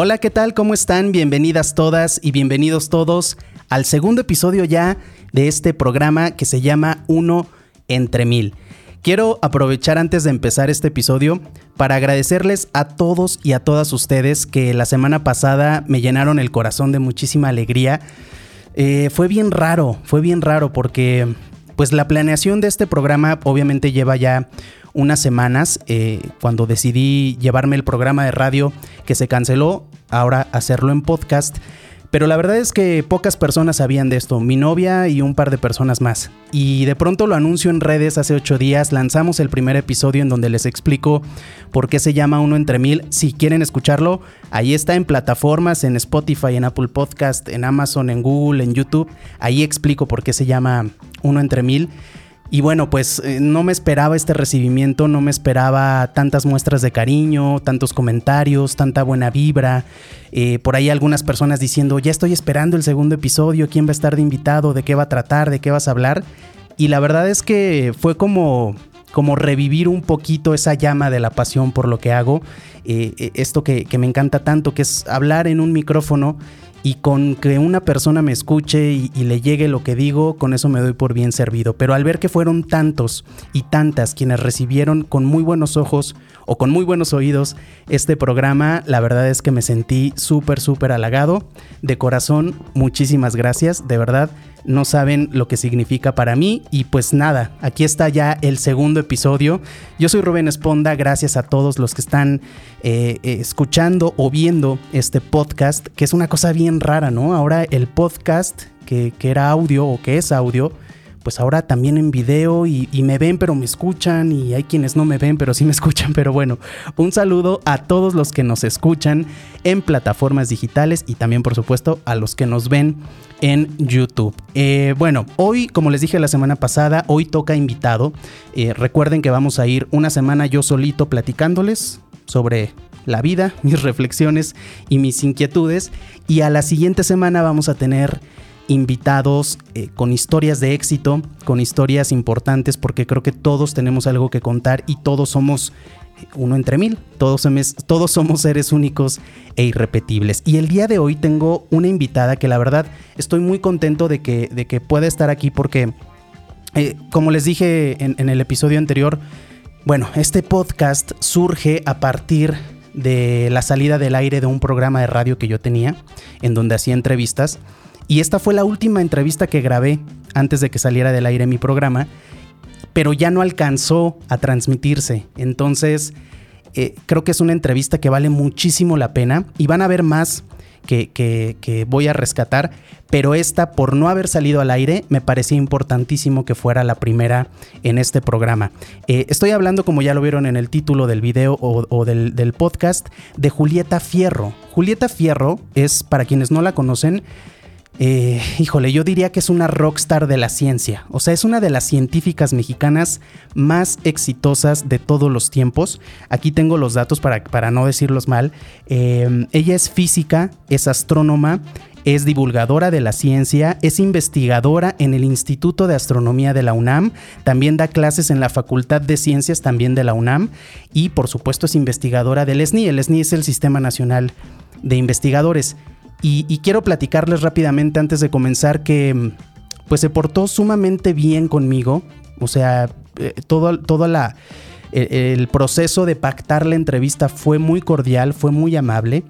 Hola, ¿qué tal? ¿Cómo están? Bienvenidas todas y bienvenidos todos al segundo episodio ya de este programa que se llama Uno entre Mil. Quiero aprovechar antes de empezar este episodio para agradecerles a todos y a todas ustedes que la semana pasada me llenaron el corazón de muchísima alegría. Eh, fue bien raro, fue bien raro porque pues la planeación de este programa obviamente lleva ya unas semanas eh, cuando decidí llevarme el programa de radio que se canceló, ahora hacerlo en podcast. Pero la verdad es que pocas personas sabían de esto, mi novia y un par de personas más. Y de pronto lo anuncio en redes hace ocho días, lanzamos el primer episodio en donde les explico por qué se llama Uno entre Mil. Si quieren escucharlo, ahí está en plataformas, en Spotify, en Apple Podcast, en Amazon, en Google, en YouTube. Ahí explico por qué se llama Uno entre Mil. Y bueno, pues eh, no me esperaba este recibimiento, no me esperaba tantas muestras de cariño, tantos comentarios, tanta buena vibra. Eh, por ahí algunas personas diciendo, ya estoy esperando el segundo episodio, quién va a estar de invitado, de qué va a tratar, de qué vas a hablar. Y la verdad es que fue como, como revivir un poquito esa llama de la pasión por lo que hago. Eh, esto que, que me encanta tanto, que es hablar en un micrófono y con que una persona me escuche y, le llegue lo que digo, con eso me doy por bien servido. Pero al ver que fueron tantos y tantas quienes recibieron con muy buenos ojos o con muy buenos oídos este programa, la verdad es que me sentí súper, súper halagado. De corazón, muchísimas gracias, de verdad no saben lo que significa para mí. Y pues nada, aquí está ya el segundo episodio. Yo soy Rubén Esponda, gracias a todos los que están eh, eh, escuchando o viendo este podcast, que es una cosa bien rara, ¿no? Ahora el podcast, que, que era audio o que es audio, pues ahora también en video y, me ven pero me escuchan y hay quienes no me ven pero sí me escuchan. Pero bueno, un saludo a todos los que nos escuchan en plataformas digitales y también por supuesto a los que nos ven en YouTube. Eh, bueno, hoy como les dije la semana pasada, hoy toca invitado. Eh, recuerden que vamos a ir una semana yo solito platicándoles sobre la vida, mis reflexiones y mis inquietudes. Y a la siguiente semana vamos a tener invitados eh, con historias de éxito, con historias importantes, porque creo que todos tenemos algo que contar y todos somos eh, uno entre mil, todos, todos somos seres únicos e irrepetibles. Y el día de hoy tengo una invitada que la verdad estoy muy contento de que, de que pueda estar aquí porque, eh, como les dije en, en el episodio anterior, bueno, este podcast surge a partir de la salida del aire de un programa de radio que yo tenía, en donde hacía entrevistas. Y esta fue la última entrevista que grabé antes de que saliera del aire mi programa, pero ya no alcanzó a transmitirse. Entonces, eh, creo que es una entrevista que vale muchísimo la pena y van a ver más que, voy a rescatar, pero esta, por no haber salido al aire, me parecía importantísimo que fuera la primera en este programa. Eh, estoy hablando, como ya lo vieron en el título del video o, del, del podcast, de Julieta Fierro. Julieta Fierro es, para quienes no la conocen, eh, híjole, yo diría que es una rockstar de la ciencia. O sea, es una de las científicas mexicanas más exitosas de todos los tiempos. Aquí tengo los datos para, para no decirlos mal. Eh, ella es física, es astrónoma, es divulgadora de la ciencia, es investigadora en el Instituto de Astronomía de la UNAM, también da clases en la Facultad de Ciencias también de la UNAM y por supuesto es investigadora del SNI. El SNI es el Sistema Nacional de Investigadores. Y, quiero platicarles rápidamente antes de comenzar que pues se portó sumamente bien conmigo. O sea, eh, todo, la, e, el proceso de pactar la entrevista fue muy cordial, fue muy amable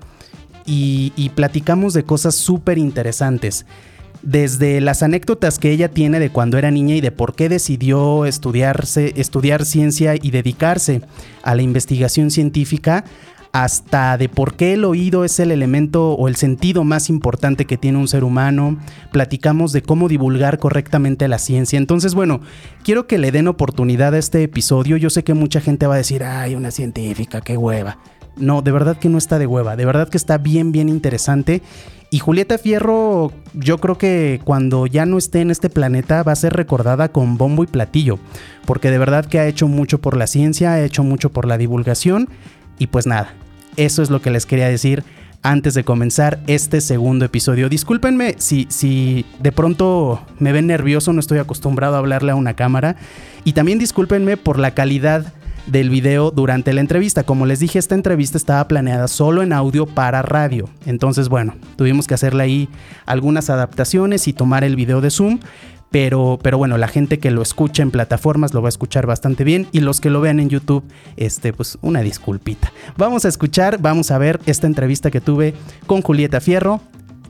y, y platicamos de cosas súper interesantes. Desde las anécdotas que ella tiene de cuando era niña y de por qué decidió estudiarse, estudiar ciencia y dedicarse a la investigación científica, hasta de por qué el oído es el elemento o el sentido más importante que tiene un ser humano. Platicamos de cómo divulgar correctamente la ciencia. Entonces, bueno, quiero que le den oportunidad a este episodio. Yo sé que mucha gente va a decir, ay, una científica, qué hueva. No, de verdad que no está de hueva, de verdad que está bien, bien interesante. Y Julieta Fierro, yo creo que cuando ya no esté en este planeta va a ser recordada con bombo y platillo, porque de verdad que ha hecho mucho por la ciencia, ha hecho mucho por la divulgación y pues nada, eso es lo que les quería decir antes de comenzar este segundo episodio. Discúlpenme si, si de pronto me ven nervioso, no estoy acostumbrado a hablarle a una cámara. Y también discúlpenme por la calidad del video durante la entrevista. Como les dije, esta entrevista estaba planeada solo en audio para radio. Entonces, bueno, tuvimos que hacerle ahí algunas adaptaciones y tomar el video de Zoom. Pero, pero bueno, la gente que lo escucha en plataformas lo va a escuchar bastante bien y los que lo vean en YouTube, este, pues una disculpita. Vamos a escuchar, vamos a ver esta entrevista que tuve con Julieta Fierro.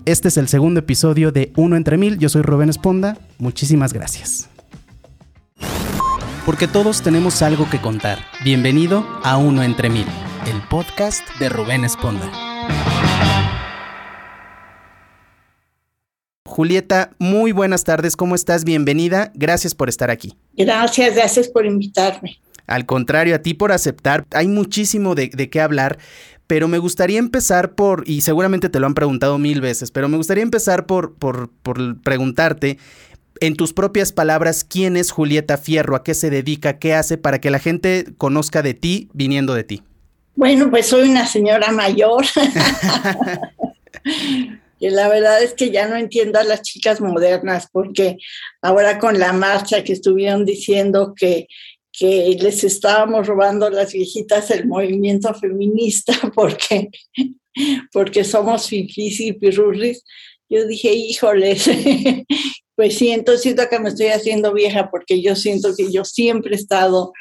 Este es el segundo episodio de Uno entre Mil. Yo soy Rubén Esponda. Muchísimas gracias. Porque todos tenemos algo que contar. Bienvenido a Uno entre Mil, el podcast de Rubén Esponda. Julieta, muy buenas tardes, ¿cómo estás? Bienvenida, gracias por estar aquí. Gracias, gracias por invitarme. Al contrario, a ti por aceptar, hay muchísimo de, qué hablar, pero me gustaría empezar por, y seguramente te lo han preguntado mil veces, pero me gustaría empezar por, por, por preguntarte, en tus propias palabras, ¿quién es Julieta Fierro? ¿A qué se dedica? ¿Qué hace para que la gente conozca de ti viniendo de ti? Bueno, pues soy una señora mayor. Y la verdad es que ya no entiendo a las chicas modernas, porque ahora con la marcha que estuvieron diciendo que, que les estábamos robando las viejitas el movimiento feminista porque, porque somos fifis y pirurris, yo dije, híjoles, pues sí, entonces siento que me estoy haciendo vieja porque yo siento que yo siempre he estado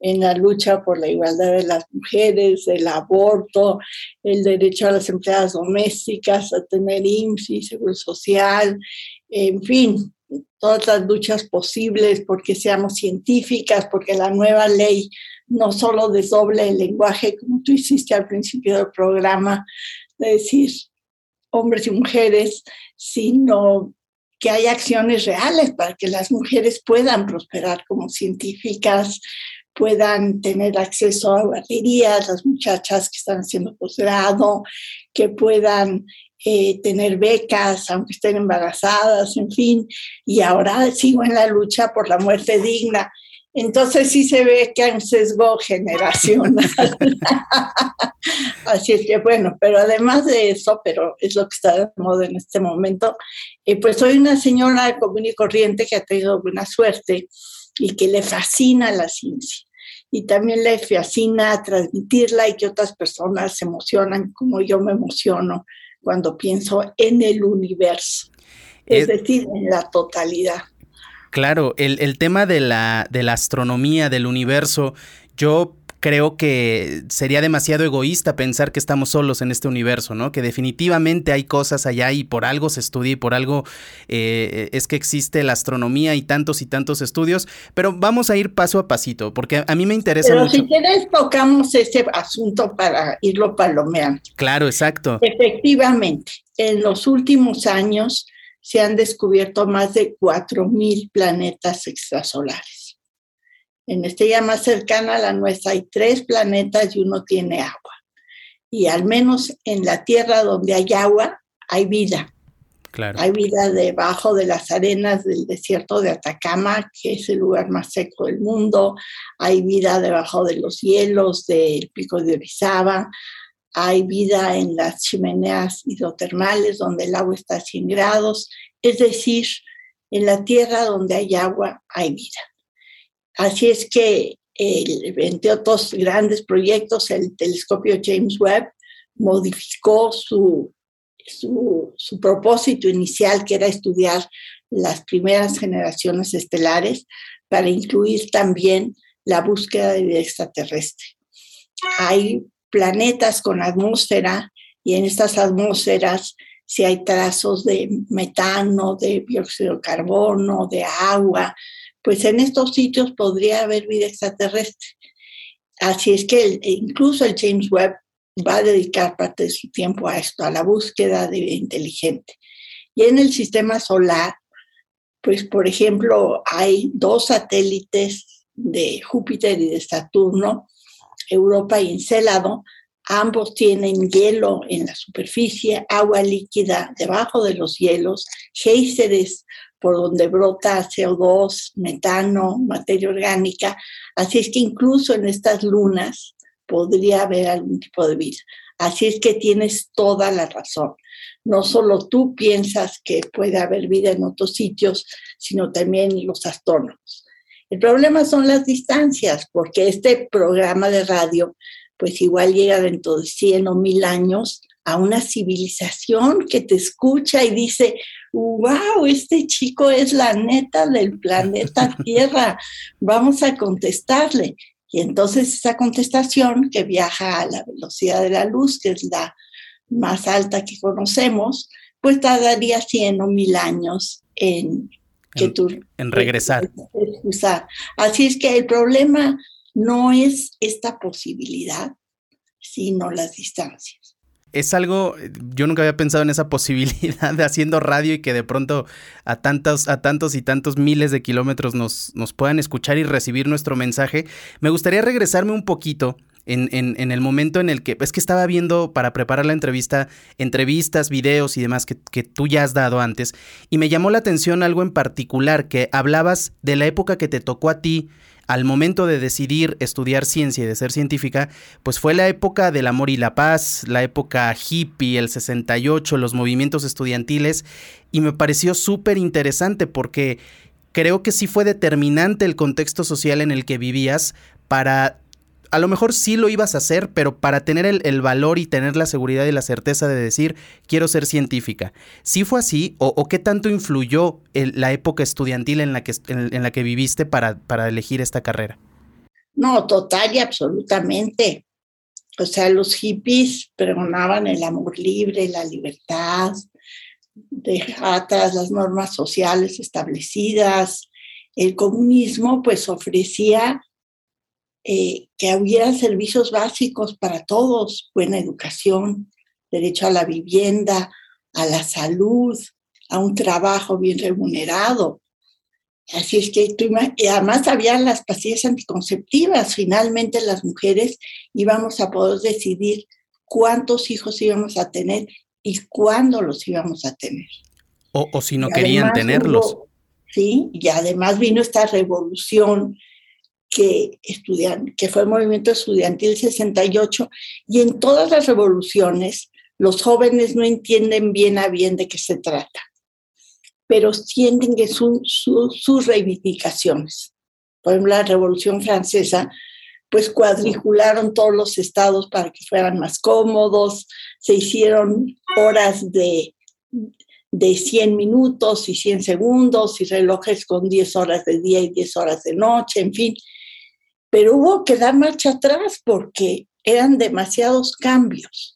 en la lucha por la igualdad de las mujeres, el aborto, el derecho a las empleadas domésticas, a tener IMSS y seguro social, en fin, todas las luchas posibles porque seamos científicas, porque la nueva ley no solo desdoble el lenguaje, como tú hiciste al principio del programa, de decir hombres y mujeres, sino que hay acciones reales para que las mujeres puedan prosperar como científicas, puedan tener acceso a baterías, las muchachas que están haciendo posgrado, que puedan eh, tener becas, aunque estén embarazadas, en fin. Y ahora sigo en la lucha por la muerte digna. Entonces sí se ve que hay un sesgo generacional. Así es que bueno, pero además de eso, pero es lo que está de moda en este momento, eh, pues soy una señora común y corriente que ha tenido buena suerte y que le fascina la ciencia. Y también le fascina transmitirla y que otras personas se emocionan como yo me emociono cuando pienso en el universo, es decir, en la totalidad. Claro, el, tema de la, de la astronomía, del universo, yo creo que sería demasiado egoísta pensar que estamos solos en este universo, ¿no? Que definitivamente hay cosas allá y por algo se estudia y por algo eh, es que existe la astronomía y tantos y tantos estudios, pero vamos a ir paso a pasito, porque a mí me interesa pero si quieres tocamos ese asunto para irlo palomeando. Claro, exacto. Efectivamente, en los últimos años se han descubierto más de 4.000 planetas extrasolares. En estrella más cercana a la nuestra hay tres planetas y uno tiene agua. Y al menos en la Tierra donde hay agua, hay vida. Claro. Hay vida debajo de las arenas del desierto de Atacama, que es el lugar más seco del mundo. Hay vida debajo de los hielos del pico de Orizaba hay vida en las chimeneas hidrotermales donde el agua está a 100 grados, es decir, en la tierra donde hay agua hay vida. Así es que, entre otros grandes proyectos, el telescopio James Webb modificó su, su, su propósito inicial, que era estudiar las primeras generaciones estelares, para incluir también la búsqueda de vida extraterrestre. Hay planetas con atmósfera y en estas atmósferas si hay trazos de metano, de dióxido de carbono, de agua, pues en estos sitios podría haber vida extraterrestre. Así es que incluso el James Webb va a dedicar parte de su tiempo a esto, a la búsqueda de vida inteligente. Y en el sistema solar, pues por ejemplo, hay dos satélites de Júpiter y de Saturno Europa y Encélado, ambos tienen hielo en la superficie, agua líquida debajo de los hielos, géiseres por donde brota CO2, metano, materia orgánica. Así es que incluso en estas lunas podría haber algún tipo de vida. Así es que tienes toda la razón. No solo tú piensas que puede haber vida en otros sitios, sino también los astrónomos. El problema son las distancias, porque este programa de radio, pues igual llega dentro de 100 o 1000 años a una civilización que te escucha y dice, wow, este chico es la neta del planeta Tierra, vamos a contestarle. Y entonces esa contestación que viaja a la velocidad de la luz, que es la más alta que conocemos, pues tardaría 100 o 1000 años en que tú... En regresar. Así es que el problema no es esta posibilidad, sino las distancias es algo, yo nunca había pensado en esa posibilidad de haciendo radio y que de pronto a tantos, a tantos y tantos miles de kilómetros nos, nos puedan escuchar y recibir nuestro mensaje. Me gustaría regresarme un poquito en, en, el momento en el que, es que estaba viendo para preparar la entrevista, entrevistas, videos y demás que, que tú ya has dado antes, y me llamó la atención algo en particular, que hablabas de la época que te tocó a ti al momento de decidir estudiar ciencia y de ser científica, pues fue la época del amor y la paz, la época hippie, el 68, los movimientos estudiantiles, y me pareció súper interesante porque creo que sí fue determinante el contexto social en el que vivías para a lo mejor sí lo ibas a hacer, pero para tener el, valor y tener la seguridad y la certeza de decir, quiero ser científica. ¿Sí fue así o, qué tanto influyó la época estudiantil en la que, en, la que viviste para, para elegir esta carrera? No, total y absolutamente. O sea, los hippies pregonaban el amor libre, la libertad, dejar atrás las normas sociales establecidas. El comunismo pues ofrecía eh, que hubiera servicios básicos para todos, buena educación, derecho a la vivienda, a la salud, a un trabajo bien remunerado. Así es que y además había las pastillas anticonceptivas. Finalmente las mujeres íbamos a poder decidir cuántos hijos íbamos a tener y cuándo los íbamos a tener. O, si no querían tenerlos. sí, y además vino esta revolución que, estudian, que fue el movimiento estudiantil 68, y en todas las revoluciones los jóvenes no entienden bien a bien de qué se trata, pero sienten que son sus reivindicaciones. Por ejemplo, la Revolución Francesa, pues cuadricularon todos los estados para que fueran más cómodos, se hicieron horas de, de 100 minutos y 100 segundos y relojes con 10 horas de día y 10 horas de noche, en fin pero hubo que dar marcha atrás porque eran demasiados cambios.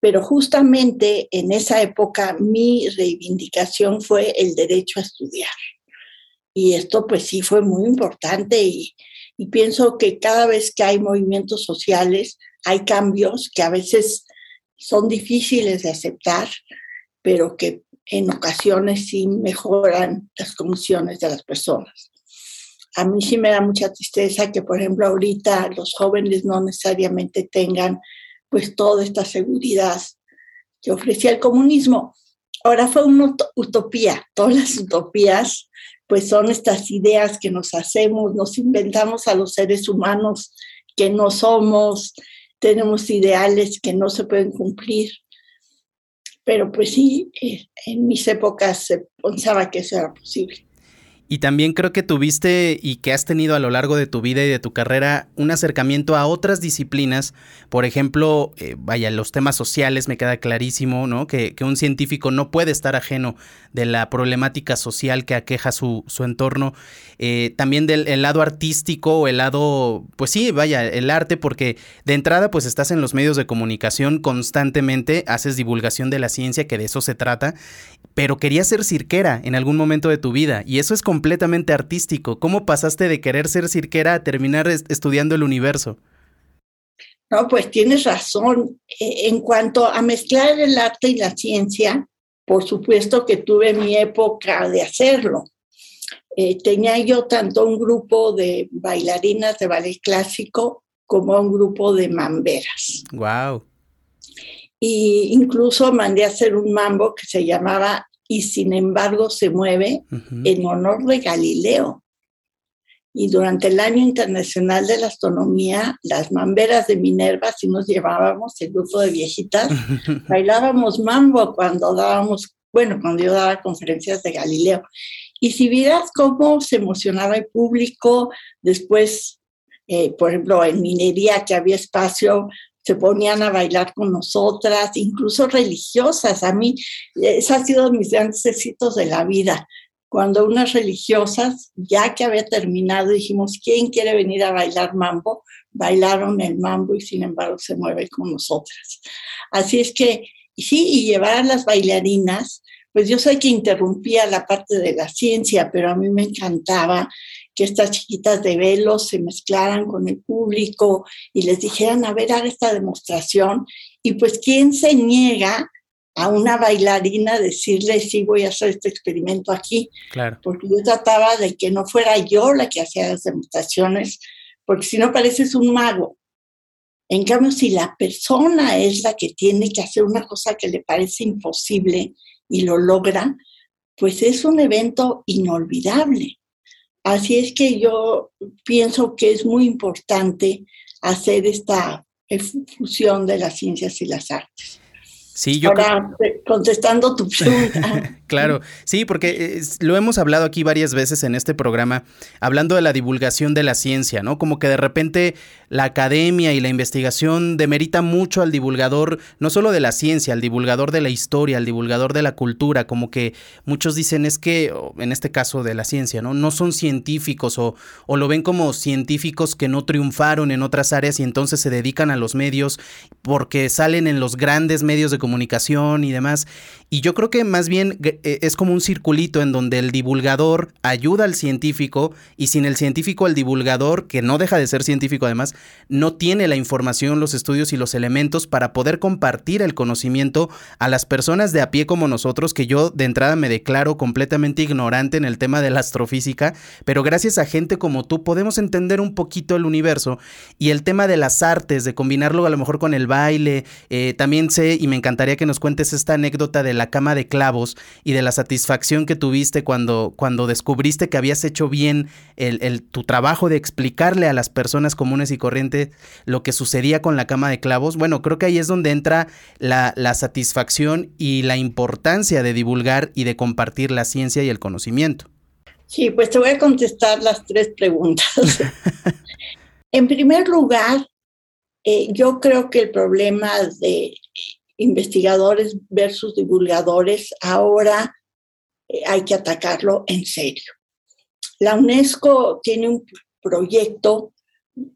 Pero justamente en esa época mi reivindicación fue el derecho a estudiar. Y esto pues sí fue muy importante y, y pienso que cada vez que hay movimientos sociales hay cambios que a veces son difíciles de aceptar, pero que en ocasiones sí mejoran las condiciones de las personas a mí sí me da mucha tristeza que, por ejemplo, ahorita los jóvenes no necesariamente tengan pues toda esta seguridad que ofrecía el comunismo. Ahora fue una utopía, todas las utopías pues son estas ideas que nos hacemos, nos inventamos a los seres humanos que no somos, tenemos ideales que no se pueden cumplir. Pero pues sí, eh, en mis épocas se pensaba que eso era posible. Y también creo que tuviste y que has tenido a lo largo de tu vida y de tu carrera un acercamiento a otras disciplinas. Por ejemplo, eh, vaya, los temas sociales me queda clarísimo, ¿no? Que, un científico no puede estar ajeno de la problemática social que aqueja su, su entorno. Eh, también del lado artístico o el lado, pues sí, vaya, el arte, porque de entrada pues estás en los medios de comunicación constantemente, haces divulgación de la ciencia, que de eso se trata, pero querías ser cirquera en algún momento de tu vida y eso es completamente artístico. ¿Cómo pasaste de querer ser cirquera a terminar estudiando el universo? No, pues tienes razón. E, en cuanto a mezclar el arte y la ciencia, por supuesto que tuve mi época de hacerlo. Eh, tenía yo tanto un grupo de bailarinas de ballet clásico como un grupo de mamberas. Wow. Y incluso mandé a hacer un mambo que se llamaba y sin embargo se mueve en honor de Galileo. Y durante el año internacional de la astronomía, las mamberas de Minerva, si nos llevábamos el grupo de viejitas, bailábamos mambo cuando dábamos, bueno, cuando yo daba conferencias de Galileo. Y si vieras cómo se emocionaba el público, después, eh, por ejemplo, en minería que había espacio, se ponían a bailar con nosotras, incluso religiosas. A mí, ese ha sido mis grandes éxitos de la vida. Cuando unas religiosas, ya que había terminado, dijimos, ¿quién quiere venir a bailar mambo? Bailaron el mambo y sin embargo se mueve con nosotras. Así es que, sí, y llevar a las bailarinas, pues yo sé que interrumpía la parte de la ciencia, pero a mí me encantaba que estas chiquitas de velo se mezclaran con el público y les dijeran, a ver, haga esta demostración. Y pues, ¿quién se niega a una bailarina decirle, sí, voy a hacer este experimento aquí? Claro. Porque yo trataba de que no fuera yo la que hacía las demostraciones, porque si no pareces un mago. En cambio, si la persona es la que tiene que hacer una cosa que le parece imposible y lo logra, pues es un evento inolvidable. Así es que yo pienso que es muy importante hacer esta fusión de las ciencias y las artes. Sí, yo Ahora, contestando tu pregunta. Claro, sí, porque lo hemos hablado aquí varias veces en este programa, hablando de la divulgación de la ciencia, ¿no? Como que de repente la academia y la investigación demerita mucho al divulgador, no solo de la ciencia, al divulgador de la historia, al divulgador de la cultura, como que muchos dicen es que, en este caso de la ciencia, ¿no? No son científicos o, o lo ven como científicos que no triunfaron en otras áreas y entonces se dedican a los medios porque salen en los grandes medios de comunicación y demás. Y yo creo que más bien eh, es como un circulito en donde el divulgador ayuda al científico y sin el científico el divulgador, que no deja de ser científico además, no tiene la información, los estudios y los elementos para poder compartir el conocimiento a las personas de a pie como nosotros, que yo de entrada me declaro completamente ignorante en el tema de la astrofísica, pero gracias a gente como tú podemos entender un poquito el universo y el tema de las artes, de combinarlo a lo mejor con el baile, eh, también sé y me encantaría que nos cuentes esta anécdota de la cama de clavos y de la satisfacción que tuviste cuando, cuando descubriste que habías hecho bien el, tu trabajo de explicarle a las personas comunes y corrientes lo que sucedía con la cama de clavos. Bueno, creo que ahí es donde entra la, la satisfacción y la importancia de divulgar y de compartir la ciencia y el conocimiento. Sí, pues te voy a contestar las tres preguntas. en primer lugar, eh, yo creo que el problema de investigadores versus divulgadores, ahora eh, hay que atacarlo en serio. La UNESCO tiene un proyecto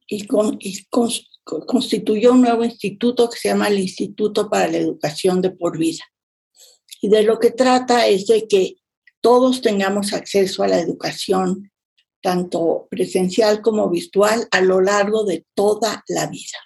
y, constituyó un nuevo instituto que se llama el Instituto para la Educación de por Vida. Y de lo que trata es de que todos tengamos acceso a la educación, tanto presencial como virtual, a lo largo de toda la vida.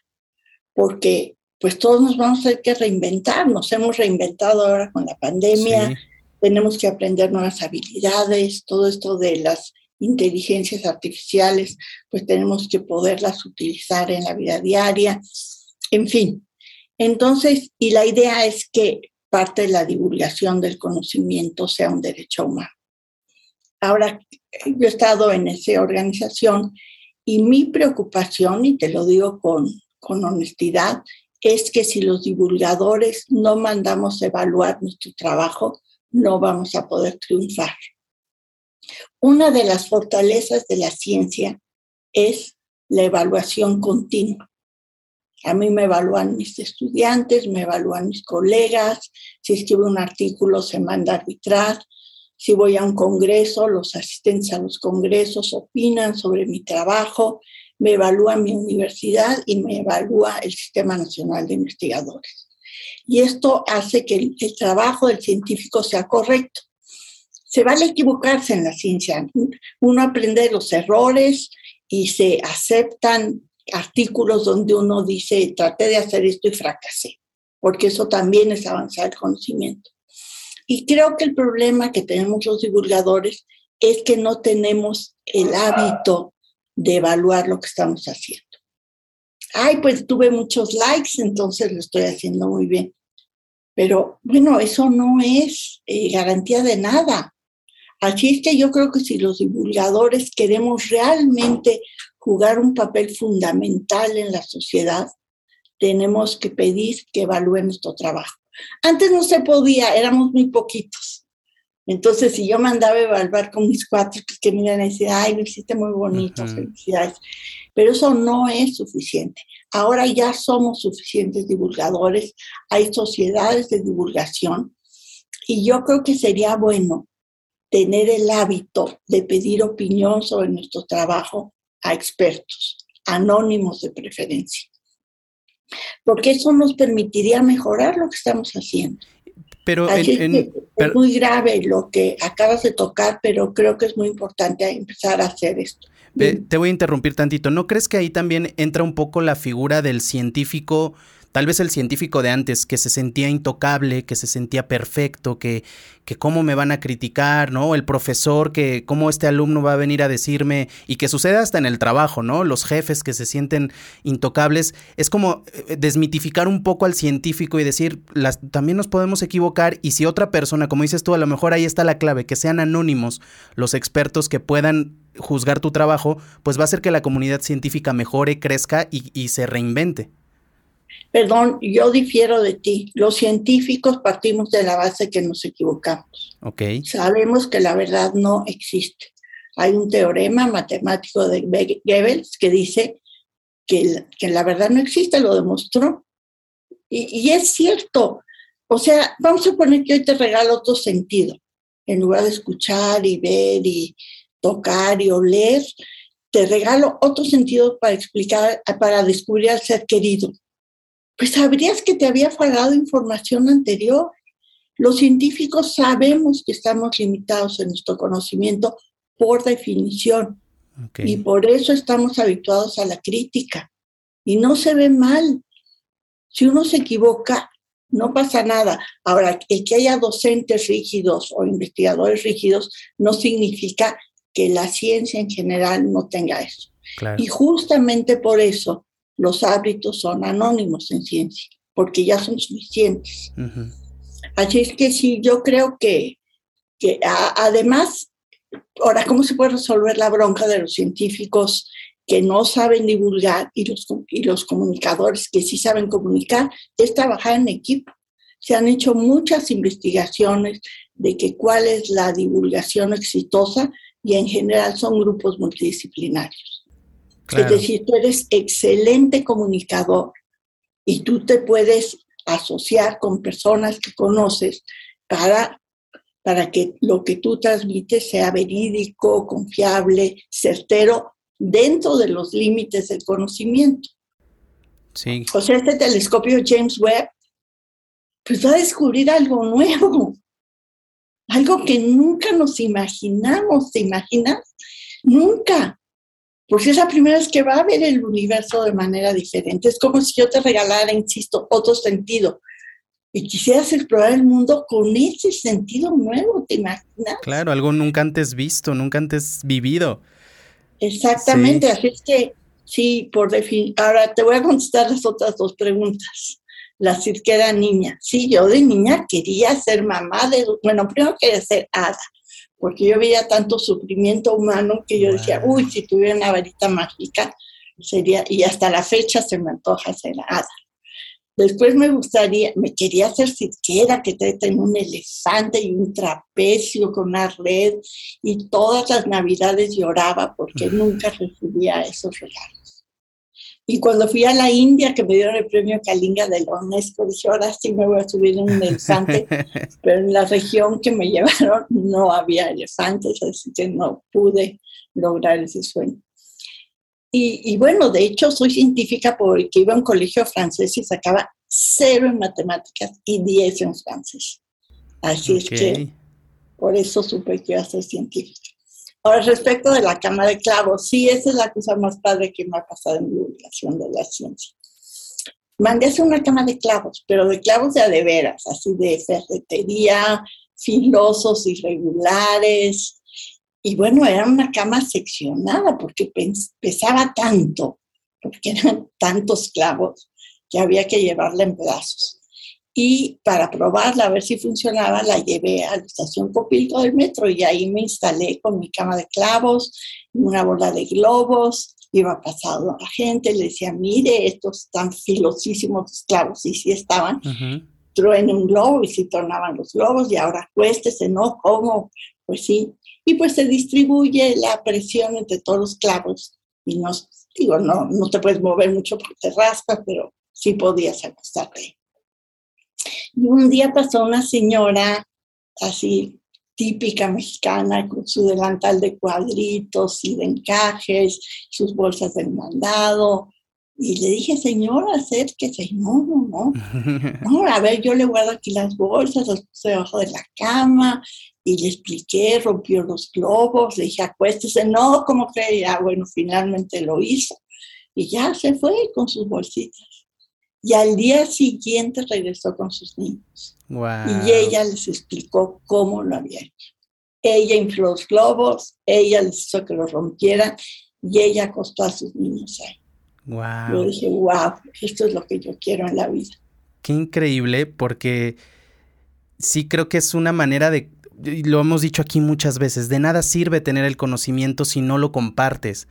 Porque pues todos nos vamos a tener que reinventar. Nos hemos reinventado ahora con la pandemia, tenemos que aprender nuevas habilidades, todo esto de las inteligencias artificiales, pues tenemos que poderlas utilizar en la vida diaria, en fin. Entonces, y la idea es que parte de la divulgación del conocimiento sea un derecho humano. Ahora, yo he estado en esa organización y mi preocupación, y te lo digo con, con honestidad, es que si los divulgadores no mandamos evaluar nuestro trabajo, no vamos a poder triunfar. Una de las fortalezas de la ciencia es la evaluación continua. A mí me evalúan mis estudiantes, me evalúan mis colegas, si escribo un artículo se manda a arbitrar, si voy a un congreso, los asistentes a los congresos opinan sobre mi trabajo, me evalúa mi universidad y me evalúa el Sistema Nacional de Investigadores. Y esto hace que el, trabajo del científico sea correcto. Se vale equivocarse en la ciencia. Uno aprende los errores y se aceptan artículos donde uno dice, traté de hacer esto y fracasé, porque eso también es avanzar el conocimiento. Y creo que el problema que tenemos los divulgadores es que no tenemos el hábito de evaluar lo que estamos haciendo. Ay, pues tuve muchos likes, entonces lo estoy haciendo muy bien. Pero bueno, eso no es eh, garantía de nada. Así es que yo creo que si los divulgadores queremos realmente jugar un papel fundamental en la sociedad, tenemos que pedir que evalúen nuestro trabajo. Antes no se podía, éramos muy poquitos. Entonces, si yo mandaba evaluar con mis cuatro, pues que me iban a decir, ay, lo hiciste muy bonito, felicidades. Pero eso no es suficiente. Ahora ya somos suficientes divulgadores, hay sociedades de divulgación y yo creo que sería bueno tener el hábito de pedir opinión sobre nuestro trabajo a expertos, anónimos de preferencia, porque eso nos permitiría mejorar lo que estamos haciendo. Pero es muy grave lo que acabas de tocar, pero creo que es muy importante empezar a hacer esto. te voy a interrumpir tantito. ¿No crees que ahí también entra un poco la figura del científico? Tal vez el científico de antes que se sentía intocable, que se sentía perfecto, que, que cómo me van a criticar, ¿no? El profesor, que cómo este alumno va a venir a decirme, y que sucede hasta en el trabajo, ¿no? Los jefes que se sienten intocables. Es como eh, desmitificar un poco al científico y decir, las, también nos podemos equivocar, y si otra persona, como dices tú, a lo mejor ahí está la clave, que sean anónimos los expertos que puedan juzgar tu trabajo, pues va a hacer que la comunidad científica mejore, crezca y, y se reinvente. Perdón, yo difiero de ti. Los científicos partimos de la base que nos equivocamos. Okay. Sabemos que la verdad no existe. Hay un teorema matemático de Goebbels que dice que, que la verdad no existe, lo demostró. Y, y, es cierto. O sea, vamos a poner que hoy te regalo otro sentido. En lugar de escuchar y ver y tocar y oler, te regalo otro sentido para explicar, para descubrir al ser querido pues sabrías que te había fallado información anterior. Los científicos sabemos que estamos limitados en nuestro conocimiento por definición y por eso estamos habituados a la crítica. Y no se ve mal. Si uno se equivoca, no pasa nada. Ahora, el que haya docentes rígidos o investigadores rígidos no significa que la ciencia en general no tenga eso. Y justamente por eso los hábitos son anónimos en ciencia, porque ya son suficientes. Así es que sí, yo creo que, que además, ahora, ¿cómo se puede resolver la bronca de los científicos que no saben divulgar y los, y los comunicadores que sí saben comunicar? Es trabajar en equipo. Se han hecho muchas investigaciones de que cuál es la divulgación exitosa y en general son grupos multidisciplinarios. Es decir, tú eres excelente comunicador y tú te puedes asociar con personas que conoces para, para que lo que tú transmites sea verídico, confiable, certero, dentro de los límites del conocimiento. Sí. O sea, este telescopio James Webb, pues va a descubrir algo nuevo, algo que nunca nos imaginamos, ¿te imaginas? Nunca porque es la primera vez que va a ver el universo de manera diferente. Es como si yo te regalara, insisto, otro sentido. Y quisieras explorar el mundo con ese sentido nuevo, ¿te imaginas? Claro, algo nunca antes visto, nunca antes vivido. Exactamente, así es que sí, por definición. Ahora te voy a contestar las otras dos preguntas. La cirquera niña. Sí, yo de niña quería ser mamá de. Bueno, primero quería ser hada porque yo veía tanto sufrimiento humano que yo decía, uy, si tuviera una varita mágica, sería, y hasta la fecha se me antoja ser hada. Después me gustaría, me quería hacer siquiera que tenga un elefante y un trapecio con una red y todas las navidades lloraba porque nunca recibía esos regalos. Y cuando fui a la India, que me dieron el premio Kalinga de la UNESCO, dije, ahora sí me voy a subir en un elefante, pero en la región que me llevaron no había elefantes, así que no pude lograr ese sueño. Y, bueno, de hecho soy científica porque iba a un colegio francés y sacaba cero en matemáticas y diez en francés. Así es que por eso supe que iba a ser científica. Ahora, respecto de la cama de clavos, sí, esa es la cosa más padre que me ha pasado en mi divulgación de la ciencia. Mandé a hacer una cama de clavos, pero de clavos de adeveras, así de ferretería, filosos, irregulares. Y bueno, era una cama seccionada porque pesaba tanto, porque eran tantos clavos que había que llevarla en pedazos y para probarla, a ver si funcionaba, la llevé a la estación Copilco del metro y ahí me instalé con mi cama de clavos, una bola de globos, iba pasando a la gente, le decía, mire, estos están filosísimos clavos, y sí estaban. truene un globo y si tornaban los globos y ahora cuéstese, ¿no? ¿Cómo? Pues sí. Y pues se distribuye la presión entre todos los clavos y no, digo, no, no te puedes mover mucho porque te raspas, pero sí podías acostarte. Y un día pasó una señora así típica mexicana con su delantal de cuadritos y de encajes, sus bolsas del mandado, y le dije, señora, acérquese. No, no, no. No, a ver, yo le guardo aquí las bolsas, las puse debajo de la cama y le expliqué, rompió los globos, le dije, acuéstese. No, ¿cómo creía? Bueno, finalmente lo hizo. Y ya se fue con sus bolsitas. Y al día siguiente regresó con sus niños. Y ella les explicó cómo lo había hecho. Ella infló los globos, ella les hizo que los rompieran y ella acostó a sus niños ahí. Wow. Yo dije, wow, esto es lo que yo quiero en la vida. Qué increíble, porque sí creo que es una manera de, lo hemos dicho aquí muchas veces, de nada sirve tener el conocimiento si no lo compartes.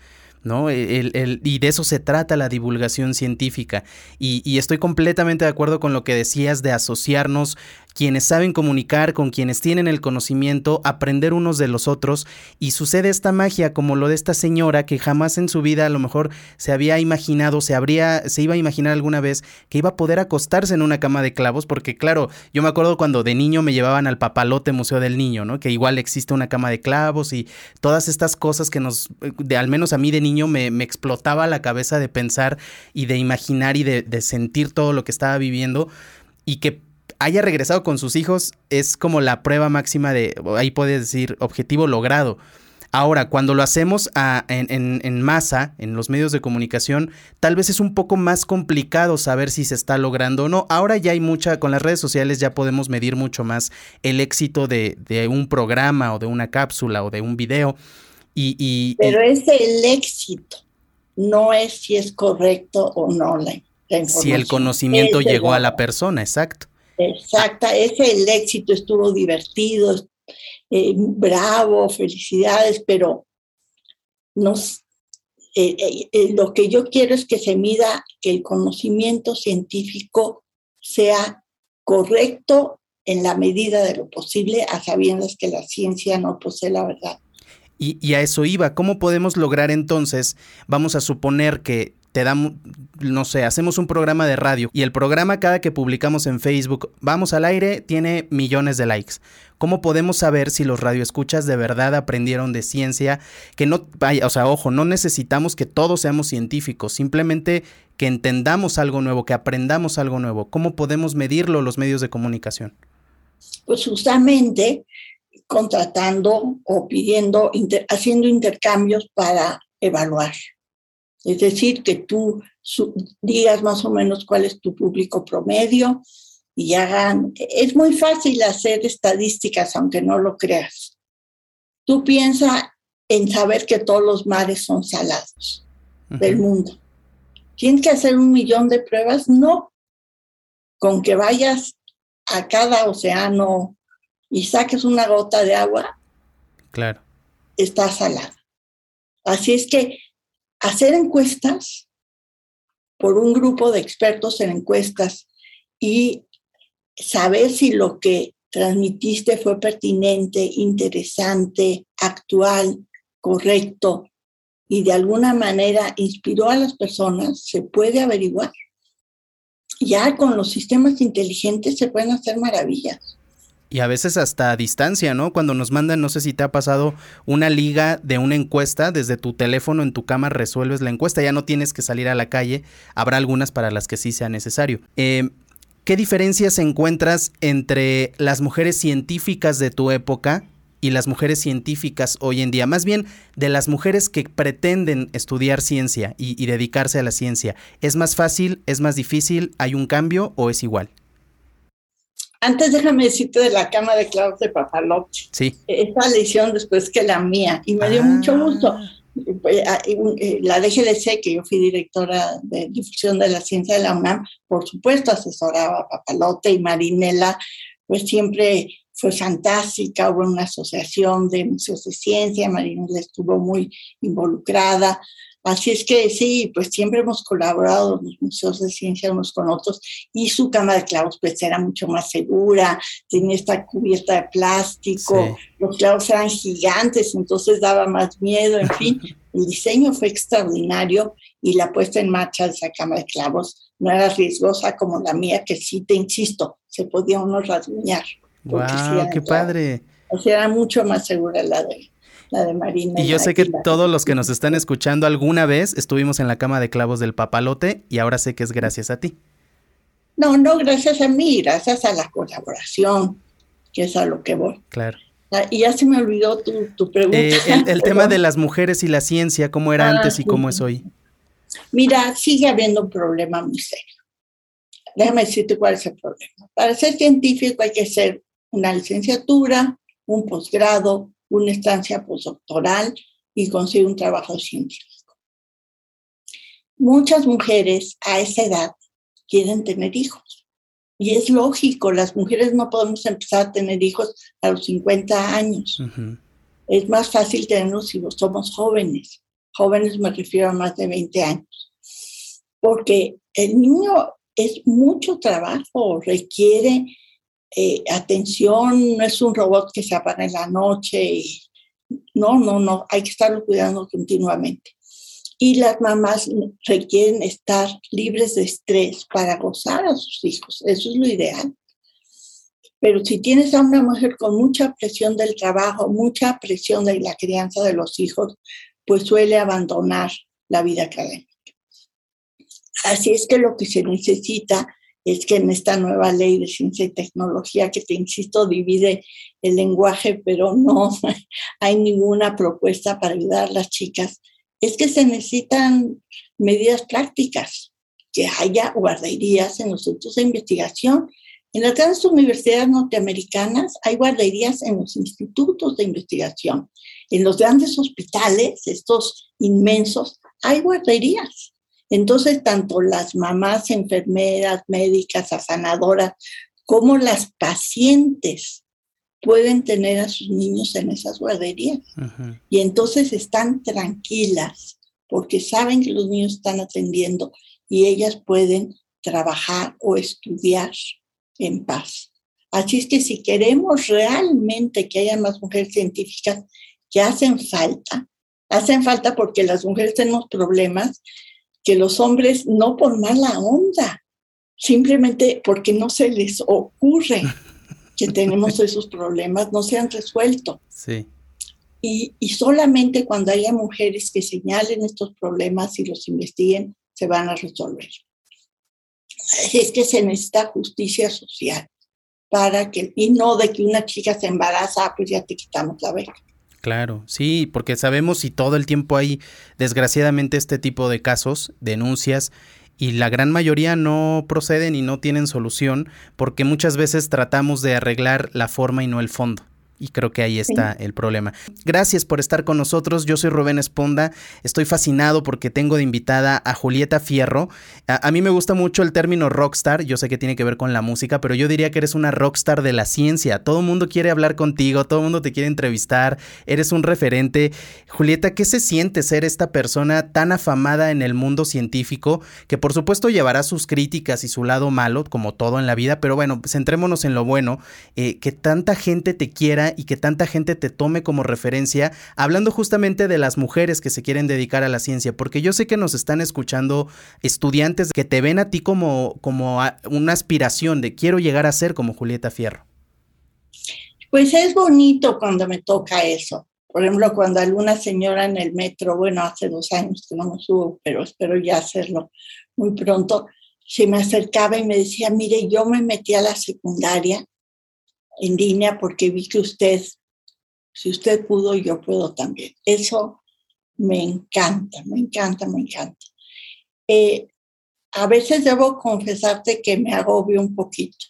¿No? El, y de eso se trata la divulgación científica. Y, y, estoy completamente de acuerdo con lo que decías de asociarnos quienes saben comunicar, con quienes tienen el conocimiento, aprender unos de los otros y sucede esta magia como lo de esta señora que jamás en su vida a lo mejor se había imaginado, se habría, se iba a imaginar alguna vez que iba a poder acostarse en una cama de clavos, porque claro, yo me acuerdo cuando de niño me llevaban al papalote Museo del Niño, ¿no? Que igual existe una cama de clavos y todas estas cosas que nos, de al menos a mí de niño me, explotaba la cabeza de pensar y de imaginar y de, de sentir todo lo que estaba viviendo y que haya regresado con sus hijos es como la prueba máxima de, ahí puedes decir, objetivo logrado. Ahora, cuando lo hacemos en, masa, en los medios de comunicación, tal vez es un poco más complicado saber si se está logrando o no. Ahora ya hay mucha, con las redes sociales ya podemos medir mucho más el éxito de, un programa o de una cápsula o de un video. Y, Pero es el éxito, no es si es correcto o no la, información. Si el conocimiento llegó a la persona, exacto. Exacta, ese el éxito estuvo divertido, eh, bravo, felicidades, pero nos, eh, eh, lo que yo quiero es que se mida que el conocimiento científico sea correcto en la medida de lo posible, a sabiendas que la ciencia no posee la verdad. Y, a eso iba. ¿Cómo podemos lograr entonces? Vamos a suponer que te damos, no sé, hacemos un programa de radio y el programa cada que publicamos en Facebook, vamos al aire, tiene millones de likes. ¿Cómo podemos saber si los radioescuchas de verdad aprendieron de ciencia? Que no, vaya, o sea, ojo, no necesitamos que todos seamos científicos, simplemente que entendamos algo nuevo, que aprendamos algo nuevo. ¿Cómo podemos medirlo los medios de comunicación? Pues justamente contratando o pidiendo, haciendo intercambios para evaluar. Es decir, que tú digas más o menos cuál es tu público promedio y hagan, es muy fácil hacer estadísticas, aunque no lo creas. Tú piensa en saber que todos los mares son salados del mundo. ¿Tienes que hacer un millón de pruebas? No. Con que vayas a cada océano y saques una gota de agua, claro. está salada. Así es que hacer encuestas por un grupo de expertos en encuestas y saber si lo que transmitiste fue pertinente, interesante, actual, correcto y de alguna manera inspiró a las personas, se puede averiguar. Ya con los sistemas inteligentes se pueden hacer maravillas. Y a veces hasta a distancia, ¿no? Cuando nos mandan, no sé si te ha pasado una liga de una encuesta, desde tu teléfono en tu cama resuelves la encuesta, ya no tienes que salir a la calle, habrá algunas para las que sí sea necesario. Eh, ¿Qué diferencias encuentras entre las mujeres científicas de tu época y las mujeres científicas hoy en día? Más bien de las mujeres que pretenden estudiar ciencia y dedicarse a la ciencia. ¿Es más fácil? ¿Es más difícil? ¿Hay un cambio o es igual? Antes déjame decirte de la cama de clavos de Papalote. Sí. Esta le hicieron después que la mía y me dio mucho ah. gusto. Eh, ah, eh, la DGDC, que yo fui directora de difusión de la ciencia de la UNAM, por supuesto asesoraba a Papalote y Marinela, pues siempre fue fantástica, hubo una asociación de museos de ciencia, Marinela estuvo muy involucrada, Así es que sí, pues siempre hemos colaborado los museos de ciencia unos con otros y su cama de clavos pues era mucho más segura, tenía esta cubierta de plástico, los clavos eran gigantes, entonces daba más miedo, en fin, el diseño fue extraordinario y la puesta en marcha de esa cama de clavos no era riesgosa como la mía, que sí, te insisto, se podía uno rasguñar. ¡Wow! ¡Qué padre! O sea, era mucho más segura la de la de Marina. Y yo sé que todos los que nos están escuchando alguna vez estuvimos en la cama de clavos del papalote y ahora sé que es gracias a ti. No, no gracias a mí, gracias a la colaboración, que es a lo que voy. Claro. Ah, y ya se me olvidó tu, pregunta. Eh, el, tema de las mujeres y la ciencia, cómo era ah, antes y cómo es hoy. Mira, sigue habiendo un problema muy serio. Déjame decirte cuál es el problema. Para ser científico hay que ser una licenciatura, un posgrado, una estancia postdoctoral y conseguir un trabajo científico. Muchas mujeres a esa edad quieren tener hijos. Y es lógico, las mujeres no podemos empezar a tener hijos a los 50 años. Es más fácil tenerlos si somos jóvenes. Jóvenes me refiero a más de 20 años. Porque el niño es mucho trabajo, requiere eh, atención, no es un robot que se apaga en la noche. no, no, no, hay que estarlo cuidando continuamente. Y las mamás requieren estar libres de estrés para gozar a sus hijos, eso es lo ideal. Pero si tienes a una mujer con mucha presión del trabajo, mucha presión de la crianza de los hijos, pues suele abandonar la vida académica. Así es que lo que se necesita es que en esta nueva ley de ciencia y tecnología, que te insisto, divide el lenguaje, pero no hay ninguna propuesta para ayudar a las chicas, es que se necesitan medidas prácticas, que haya guarderías en los centros de investigación. En las grandes universidades norteamericanas hay guarderías en los institutos de investigación. En los grandes hospitales, estos inmensos, hay guarderías. Entonces, tanto las mamás, enfermeras, médicas, afanadoras, como las pacientes pueden tener a sus niños en esas guarderías. Y entonces están tranquilas porque saben que los niños están atendiendo y ellas pueden trabajar o estudiar en paz. Así es que si queremos realmente que haya más mujeres científicas que hacen falta, hacen falta porque las mujeres tenemos problemas que los hombres no por mala onda, simplemente porque no se les ocurre que tenemos esos problemas, no se han resuelto. Sí. Y, y, solamente cuando haya mujeres que señalen estos problemas y los investiguen, se van a resolver. Es que se necesita justicia social para que, y no de que una chica se embaraza, pues ya te quitamos la beca. Claro, sí, porque sabemos y todo el tiempo hay desgraciadamente este tipo de casos, denuncias, y la gran mayoría no proceden y no tienen solución porque muchas veces tratamos de arreglar la forma y no el fondo. Y creo que ahí está el problema. Gracias por estar con nosotros. Yo soy Rubén Esponda. Estoy fascinado porque tengo de invitada a Julieta Fierro. A, mí me gusta mucho el término rockstar. Yo sé que tiene que ver con la música, pero yo diría que eres una rockstar de la ciencia. Todo el mundo quiere hablar contigo, todo el mundo te quiere entrevistar. Eres un referente. Julieta, ¿qué se siente ser esta persona tan afamada en el mundo científico que por supuesto llevará sus críticas y su lado malo, como todo en la vida? Pero bueno, centrémonos en lo bueno. Eh, que tanta gente te quiera y que tanta gente te tome como referencia, hablando justamente de las mujeres que se quieren dedicar a la ciencia, porque yo sé que nos están escuchando estudiantes que te ven a ti como, como una aspiración de quiero llegar a ser como Julieta Fierro. Pues es bonito cuando me toca eso. Por ejemplo, cuando alguna señora en el metro, bueno, hace dos años que no me subo, pero espero ya hacerlo muy pronto, se me acercaba y me decía, mire, yo me metí a la secundaria en línea porque vi que usted, si usted pudo, yo puedo también. Eso me encanta, me encanta, me encanta. Eh, a veces debo confesarte que me agobio un poquito.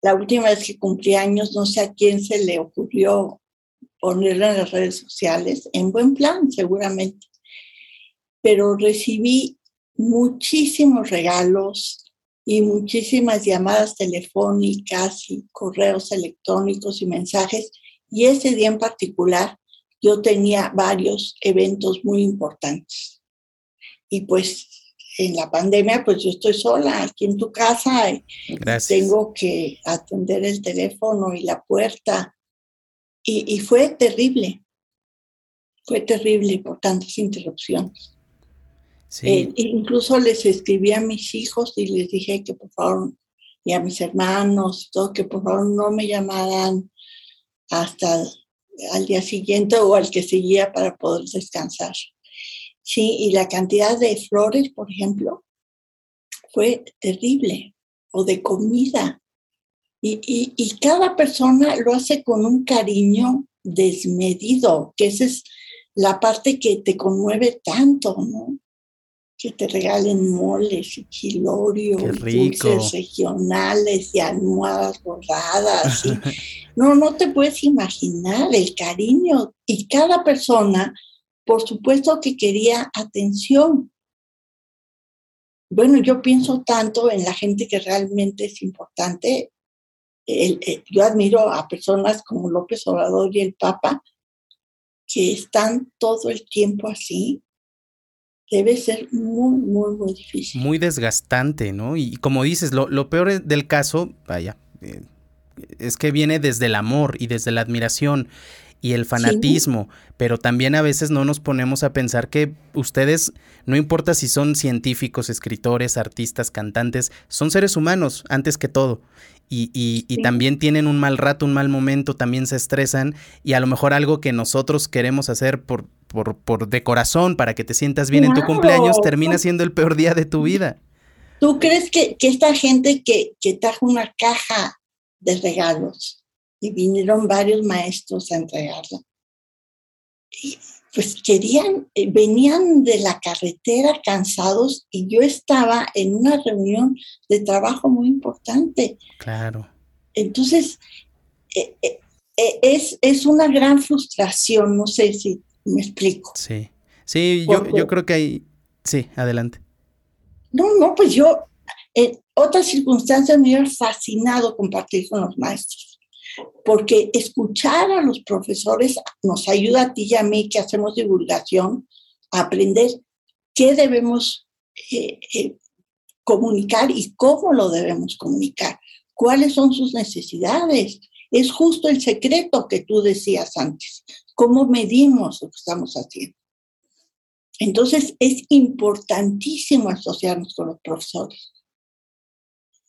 La última vez que cumplí años, no sé a quién se le ocurrió ponerlo en las redes sociales, en buen plan seguramente, pero recibí muchísimos regalos, y muchísimas llamadas telefónicas y correos electrónicos y mensajes. Y ese día en particular yo tenía varios eventos muy importantes. y pues en la pandemia, pues yo estoy sola aquí en tu casa y tengo que atender el teléfono y la puerta. Y, fue terrible, fue terrible por tantas interrupciones. Eh, incluso les escribí a mis hijos y les dije que por favor, y a mis hermanos, todo, que por favor no me llamaran hasta al día siguiente o al que seguía para poder descansar. Sí, y la cantidad de flores, por ejemplo, fue terrible, o de comida. Y, y, cada persona lo hace con un cariño desmedido, que esa es la parte que te conmueve tanto, ¿no? Que te regalen moles y chilorios, dulces regionales y almohadas bordadas. no, no te puedes imaginar el cariño. Y cada persona por supuesto que quería atención. Bueno, yo pienso tanto en la gente que realmente es importante. yo admiro a personas como López Obrador y el Papa, que están todo el tiempo así. Debe ser muy, muy, muy difícil. Muy desgastante, ¿no? Y como dices, lo, lo peor del caso, vaya, eh, es que viene desde el amor y desde la admiración y el fanatismo, pero también a veces no nos ponemos a pensar que ustedes, no importa si son científicos, escritores, artistas, cantantes, son seres humanos antes que todo. Y, y, también tienen un mal rato, un mal momento, también se estresan y a lo mejor algo que nosotros queremos hacer por, por, por de corazón para que te sientas bien en tu cumpleaños termina siendo el peor día de tu vida. ¿Tú crees que, que esta gente que, que trajo una caja de regalos y vinieron varios maestros a entregarla. Y pues querían, eh, venían de la carretera cansados y yo estaba en una reunión de trabajo muy importante. Claro. Entonces, eh, eh, es, es, una gran frustración, no sé si me explico. Sí, sí, yo, yo creo que hay, sí, adelante. No, no, pues yo, en otras circunstancias me hubiera fascinado compartir con los maestros porque escuchar a los profesores nos ayuda a ti y a mí que hacemos divulgación a aprender qué debemos eh, eh, comunicar y cómo lo debemos comunicar, cuáles son sus necesidades. Es justo el secreto que tú decías antes, cómo medimos lo que estamos haciendo. Entonces es importantísimo asociarnos con los profesores.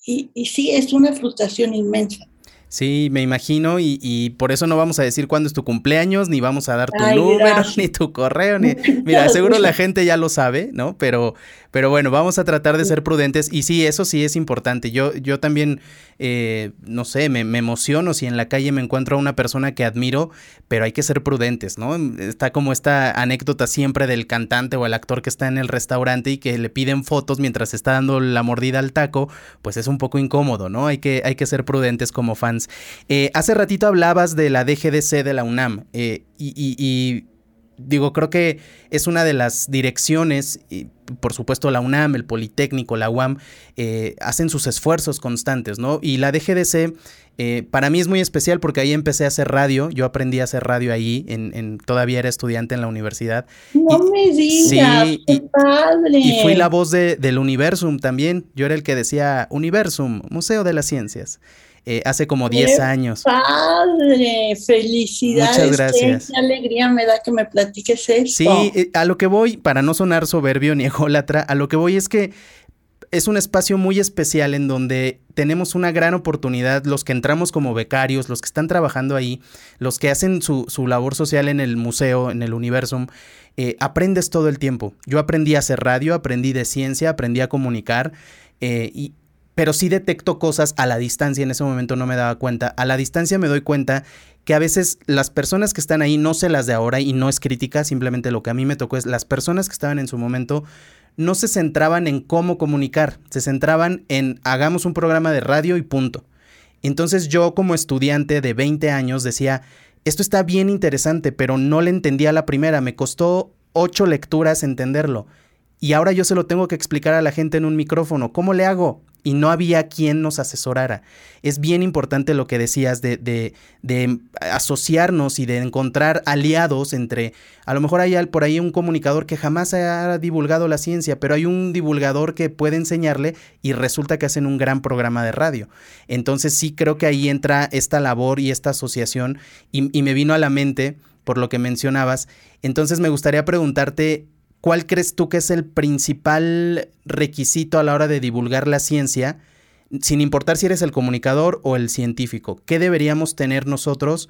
Y, y sí, es una frustración inmensa. Sí, me imagino, y, por eso no vamos a decir cuándo es tu cumpleaños, ni vamos a dar tu número, ni tu correo, ni... Mira, seguro la gente ya lo sabe, ¿no? Pero, pero bueno, vamos a tratar de ser prudentes, y sí, eso sí es importante. Yo, yo también, eh, no sé, me, emociono si en la calle me encuentro a una persona que admiro, pero hay que ser prudentes, ¿no? Está como esta anécdota siempre del cantante o el actor que está en el restaurante y que le piden fotos mientras está dando la mordida al taco, pues es un poco incómodo, ¿no? Hay que, hay que ser prudentes como fans eh, hace ratito hablabas de la DGDC de la UNAM eh, y, digo, creo que es una de las direcciones, y por supuesto la UNAM, el Politécnico, la UAM, eh, hacen sus esfuerzos constantes, ¿no? Y la DGDC para mí es muy especial porque ahí empecé a hacer radio, yo aprendí a hacer radio ahí, en, todavía era estudiante en la universidad. No me digas, sí, qué padre. Y fui la voz de, del Universum también, yo era el que decía Universum, Museo de las Ciencias. Eh, hace como 10 años. Padre, felicidades. Muchas gracias. Qué alegría me da que me platiques esto. Sí, eh, a lo que voy, para no sonar soberbio ni ególatra, a lo que voy es que es un espacio muy especial en donde tenemos una gran oportunidad, los que entramos como becarios, los que están trabajando ahí, los que hacen su, labor social en el museo, en el universo, eh, aprendes todo el tiempo. Yo aprendí a hacer radio, aprendí de ciencia, aprendí a comunicar y, pero sí detecto cosas a la distancia, en ese momento no me daba cuenta. A la distancia me doy cuenta que a veces las personas que están ahí, no sé las de ahora y no es crítica, simplemente lo que a mí me tocó es las personas que estaban en su momento no se centraban en cómo comunicar, se centraban en hagamos un programa de radio y punto. Entonces yo como estudiante de 20 años decía, esto está bien interesante, pero no le entendía la primera, me costó ocho lecturas entenderlo. Y ahora yo se lo tengo que explicar a la gente en un micrófono. ¿Cómo le hago? Y no había quien nos asesorara. Es bien importante lo que decías de, de, asociarnos y de encontrar aliados entre, a lo mejor hay por ahí un comunicador que jamás ha divulgado la ciencia, pero hay un divulgador que puede enseñarle y resulta que hacen un gran programa de radio. Entonces sí creo que ahí entra esta labor y esta asociación y me vino a la mente por lo que mencionabas. Entonces me gustaría preguntarte, ¿cuál crees tú que es el principal requisito a la hora de divulgar la ciencia? Sin importar si eres el comunicador o el científico, ¿qué deberíamos tener nosotros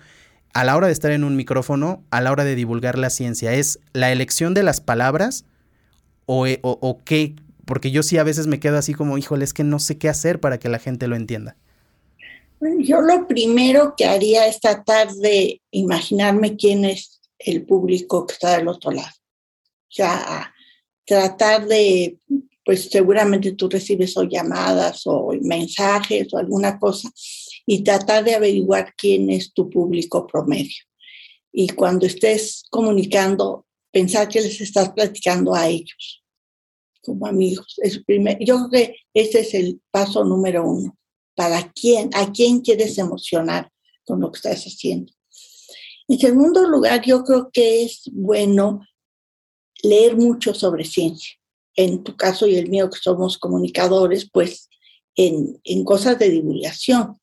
a la hora de estar en un micrófono, a la hora de divulgar la ciencia? ¿Es la elección de las palabras o, eh, o, qué? Porque yo sí a veces me quedo así como, híjole, es que no sé qué hacer para que la gente lo entienda. yo lo primero que haría es tratar de imaginarme quién es el público que está del otro lado sea, tratar de, pues seguramente tú recibes o llamadas o mensajes o alguna cosa, y tratar de averiguar quién es tu público promedio. Y cuando estés comunicando, pensar que les estás platicando a ellos como amigos. Es primer, yo creo que ese es el paso número uno. ¿Para quién? ¿A quién quieres emocionar con lo que estás haciendo? En segundo lugar, yo creo que es bueno leer mucho sobre ciencia. En tu caso y el mío, que somos comunicadores, pues en, cosas de divulgación.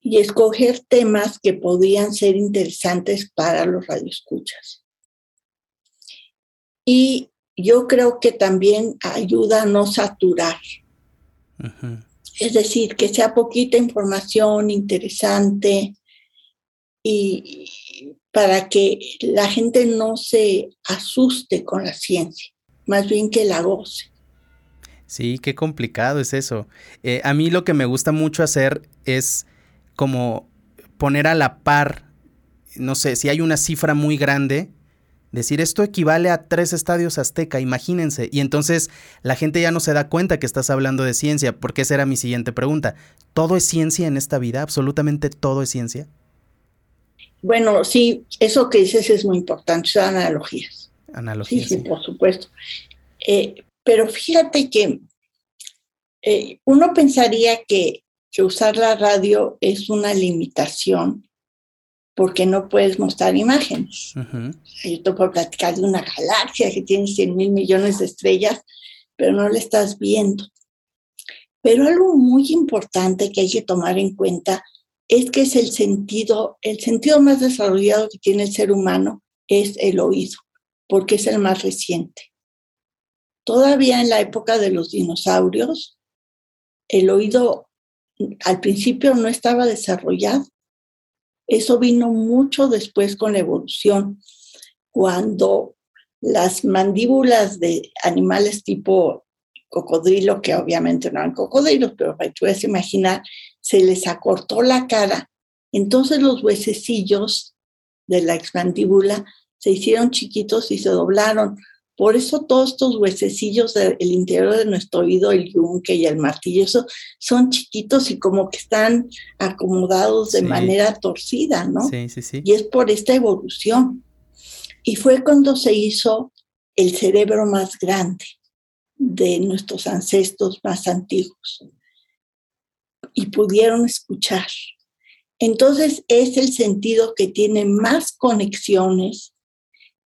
Y escoger temas que podrían ser interesantes para los radioescuchas. Y yo creo que también ayuda a no saturar. Es decir, que sea poquita información interesante y, para que la gente no se asuste con la ciencia, más bien que la goce. Sí, qué complicado es eso. Eh, a mí lo que me gusta mucho hacer es como poner a la par, no sé, si hay una cifra muy grande, decir esto equivale a tres estadios azteca, imagínense. Y entonces la gente ya no se da cuenta que estás hablando de ciencia, porque esa era mi siguiente pregunta. ¿Todo es ciencia en esta vida? ¿Absolutamente todo es ciencia? Bueno, sí, eso que dices es muy importante, son analogías. Analogías. Sí, sí, por supuesto. Eh, pero fíjate que eh, uno pensaría que, usar la radio es una limitación porque no puedes mostrar imágenes. Yo te puedo platicar de una galaxia que tiene 100 mil millones de estrellas, pero no la estás viendo. Pero algo muy importante que hay que tomar en cuenta es que es el sentido, el sentido más desarrollado que tiene el ser humano es el oído, porque es el más reciente. Todavía en la época de los dinosaurios, el oído al principio no estaba desarrollado. Eso vino mucho después con la evolución, cuando las mandíbulas de animales tipo cocodrilo, que obviamente no eran cocodrilos, pero tú puedes imaginar, se les acortó la cara. Entonces los huesecillos de la expandíbula se hicieron chiquitos y se doblaron. Por eso todos estos huesecillos del interior de nuestro oído, el yunque y el martillo, son chiquitos y como que están acomodados de manera torcida, ¿no? Sí, sí, sí. Y es por esta evolución. Y fue cuando se hizo el cerebro más grande de nuestros ancestros más antiguos y pudieron escuchar. Entonces es el sentido que tiene más conexiones,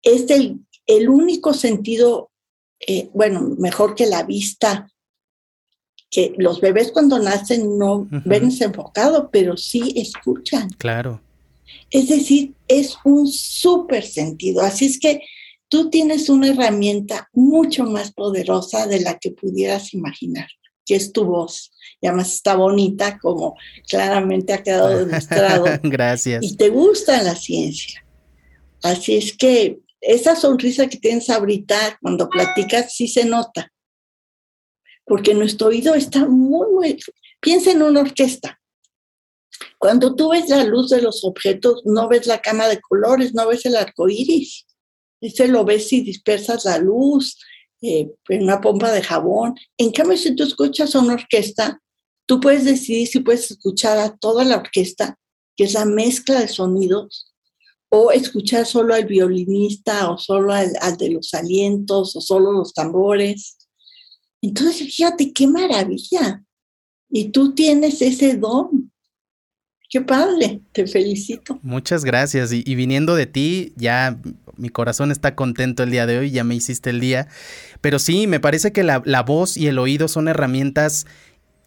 es el, el único sentido, eh, bueno, mejor que la vista, que los bebés cuando nacen no ven desenfocado, pero sí escuchan. Claro. Es decir, es un súper sentido. Así es que tú tienes una herramienta mucho más poderosa de la que pudieras imaginar, que es tu voz. Y además está bonita, como claramente ha quedado demostrado. Gracias. Y te gusta la ciencia. Así es que esa sonrisa que tienes ahorita cuando platicas sí se nota. Porque nuestro oído está muy, muy... Piensa en una orquesta. Cuando tú ves la luz de los objetos, no ves la cama de colores, no ves el arco iris ese lo ves si dispersas la luz eh, en una pompa de jabón. En cambio, si tú escuchas a una orquesta, tú puedes decidir si puedes escuchar a toda la orquesta, que es la mezcla de sonidos, o escuchar solo al violinista, o solo al, al de los alientos, o solo los tambores. Entonces, fíjate qué maravilla. Y tú tienes ese don. Qué padre, te felicito. Muchas gracias. Y, viniendo de ti, ya mi corazón está contento el día de hoy, ya me hiciste el día. Pero sí, me parece que la, la voz y el oído son herramientas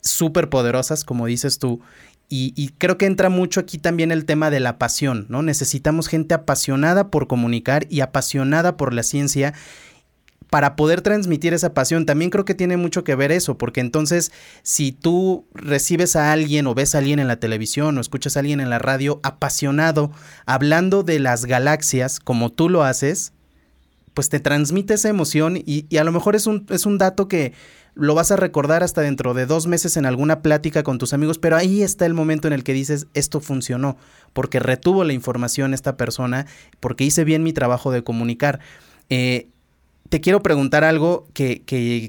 súper poderosas, como dices tú. Y, creo que entra mucho aquí también el tema de la pasión, ¿no? Necesitamos gente apasionada por comunicar y apasionada por la ciencia para poder transmitir esa pasión. También creo que tiene mucho que ver eso, porque entonces si tú recibes a alguien o ves a alguien en la televisión o escuchas a alguien en la radio apasionado hablando de las galaxias como tú lo haces, pues te transmite esa emoción y, y a lo mejor es un, es un dato que lo vas a recordar hasta dentro de dos meses en alguna plática con tus amigos, pero ahí está el momento en el que dices, esto funcionó, porque retuvo la información esta persona, porque hice bien mi trabajo de comunicar. Eh, te quiero preguntar algo que,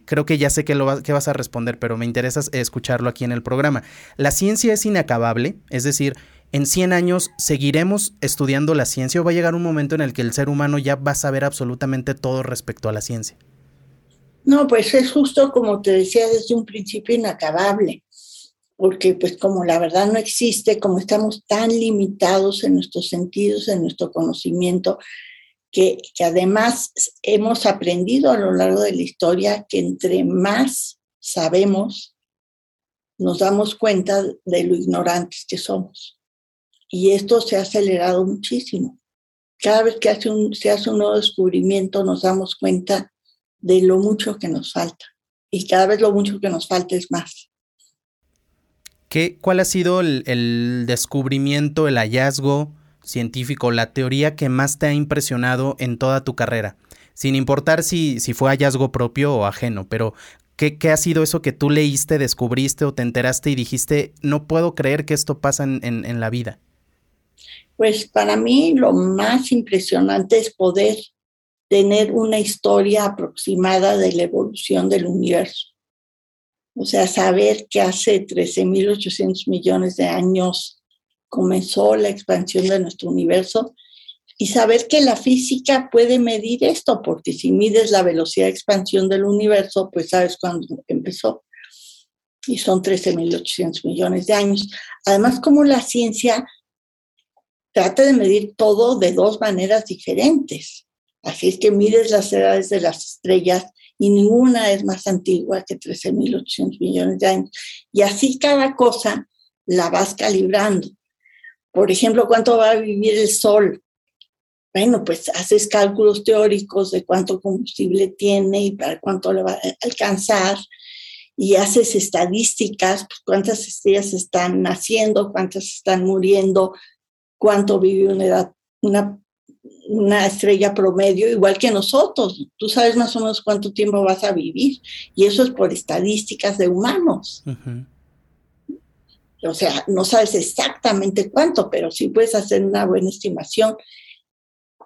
creo que ya sé que, lo vas a responder, pero me interesa escucharlo aquí en el programa. ¿La ciencia es inacabable? Es decir, ¿en 100 años seguiremos estudiando la ciencia o va a llegar un momento en el que el ser humano ya va a saber absolutamente todo respecto a la ciencia? No, pues es justo como te decía desde un principio inacabable, porque pues como la verdad no existe, como estamos tan limitados en nuestros sentidos, en nuestro conocimiento, que, además hemos aprendido a lo largo de la historia que entre más sabemos, nos damos cuenta de lo ignorantes que somos. Y esto se ha acelerado muchísimo. Cada vez que hace un, se hace un nuevo descubrimiento, nos damos cuenta de lo mucho que nos falta. Y cada vez lo mucho que nos falta es más. ¿Qué, ¿Cuál ha sido el, el descubrimiento, el hallazgo científico, la teoría que más te ha impresionado en toda tu carrera? Sin importar si, si fue hallazgo propio o ajeno, pero ¿qué, ¿qué, ha sido eso que tú leíste, descubriste o te enteraste y dijiste, no puedo creer que esto pasa en, en la vida? Pues para mí lo más impresionante es poder tener una historia aproximada de la evolución del universo. O sea, saber que hace 13.800 millones de años comenzó la expansión de nuestro universo y saber que la física puede medir esto, porque si mides la velocidad de expansión del universo, pues sabes cuándo empezó. Y son 13.800 millones de años. Además, como la ciencia trata de medir todo de dos maneras diferentes. Así es que mides las edades de las estrellas y ninguna es más antigua que 13.800 millones de años. Y así cada cosa la vas calibrando. Por ejemplo, ¿cuánto va a vivir el Sol? Bueno, pues haces cálculos teóricos de cuánto combustible tiene y para cuánto le va a alcanzar y haces estadísticas, pues cuántas estrellas están naciendo, cuántas están muriendo, cuánto vive una edad, una, una estrella promedio, igual que nosotros. Tú sabes más o menos cuánto tiempo vas a vivir y eso es por estadísticas de humanos. O sea, no sabes exactamente cuánto, pero sí puedes hacer una buena estimación.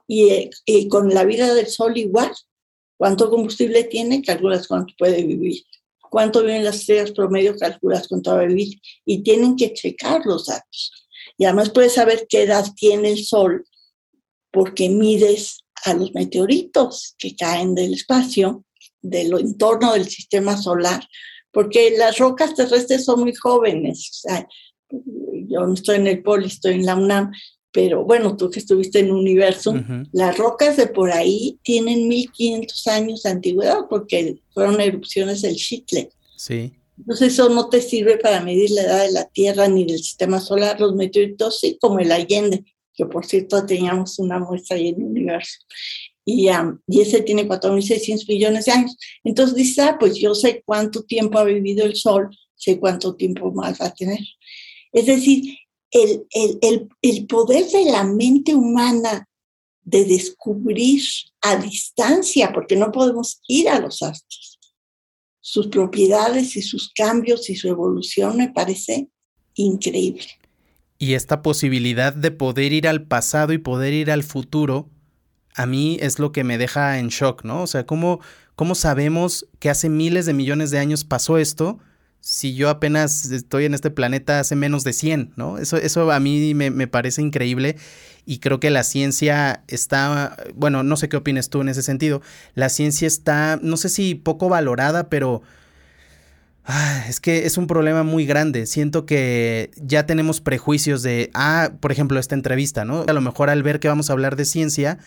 Y, con la vida del Sol igual. ¿Cuánto combustible tiene? Calculas cuánto puede vivir. ¿Cuánto viven las estrellas promedio? Calculas cuánto va a vivir. Y tienen que checar los datos. Y además puedes saber qué edad tiene el Sol porque mides a los meteoritos que caen del espacio, del entorno del sistema solar, porque las rocas terrestres son muy jóvenes. O sea, yo no estoy en el Poli, estoy en la UNAM, pero bueno, tú que estuviste en universo, las rocas de por ahí tienen 1500 años de antigüedad porque fueron erupciones del Chitle. Sí. Entonces eso no te sirve para medir la edad de la Tierra ni del sistema solar, los meteoritos sí, como el Allende, que por cierto teníamos una muestra ahí en el universo y, y ese tiene 4.600 millones de años. Entonces dice, ah, pues yo sé cuánto tiempo ha vivido el Sol, sé cuánto tiempo más va a tener. Es decir, el, el, el, el poder de la mente humana de descubrir a distancia, porque no podemos ir a los astros, sus propiedades y sus cambios y su evolución me parece increíble. Y esta posibilidad de poder ir al pasado y poder ir al futuro a mí es lo que me deja en shock, ¿no? O sea, ¿cómo, cómo sabemos que hace miles de millones de años pasó esto si yo apenas estoy en este planeta hace menos de 100, ¿no? Eso, eso a mí me, me parece increíble y creo que la ciencia está, bueno, no sé qué opinas tú en ese sentido, la ciencia está, no sé si poco valorada, pero Ah, es que es un problema muy grande. Siento que ya tenemos prejuicios de, ah, por ejemplo, esta entrevista, ¿no? A lo mejor al ver que vamos a hablar de ciencia,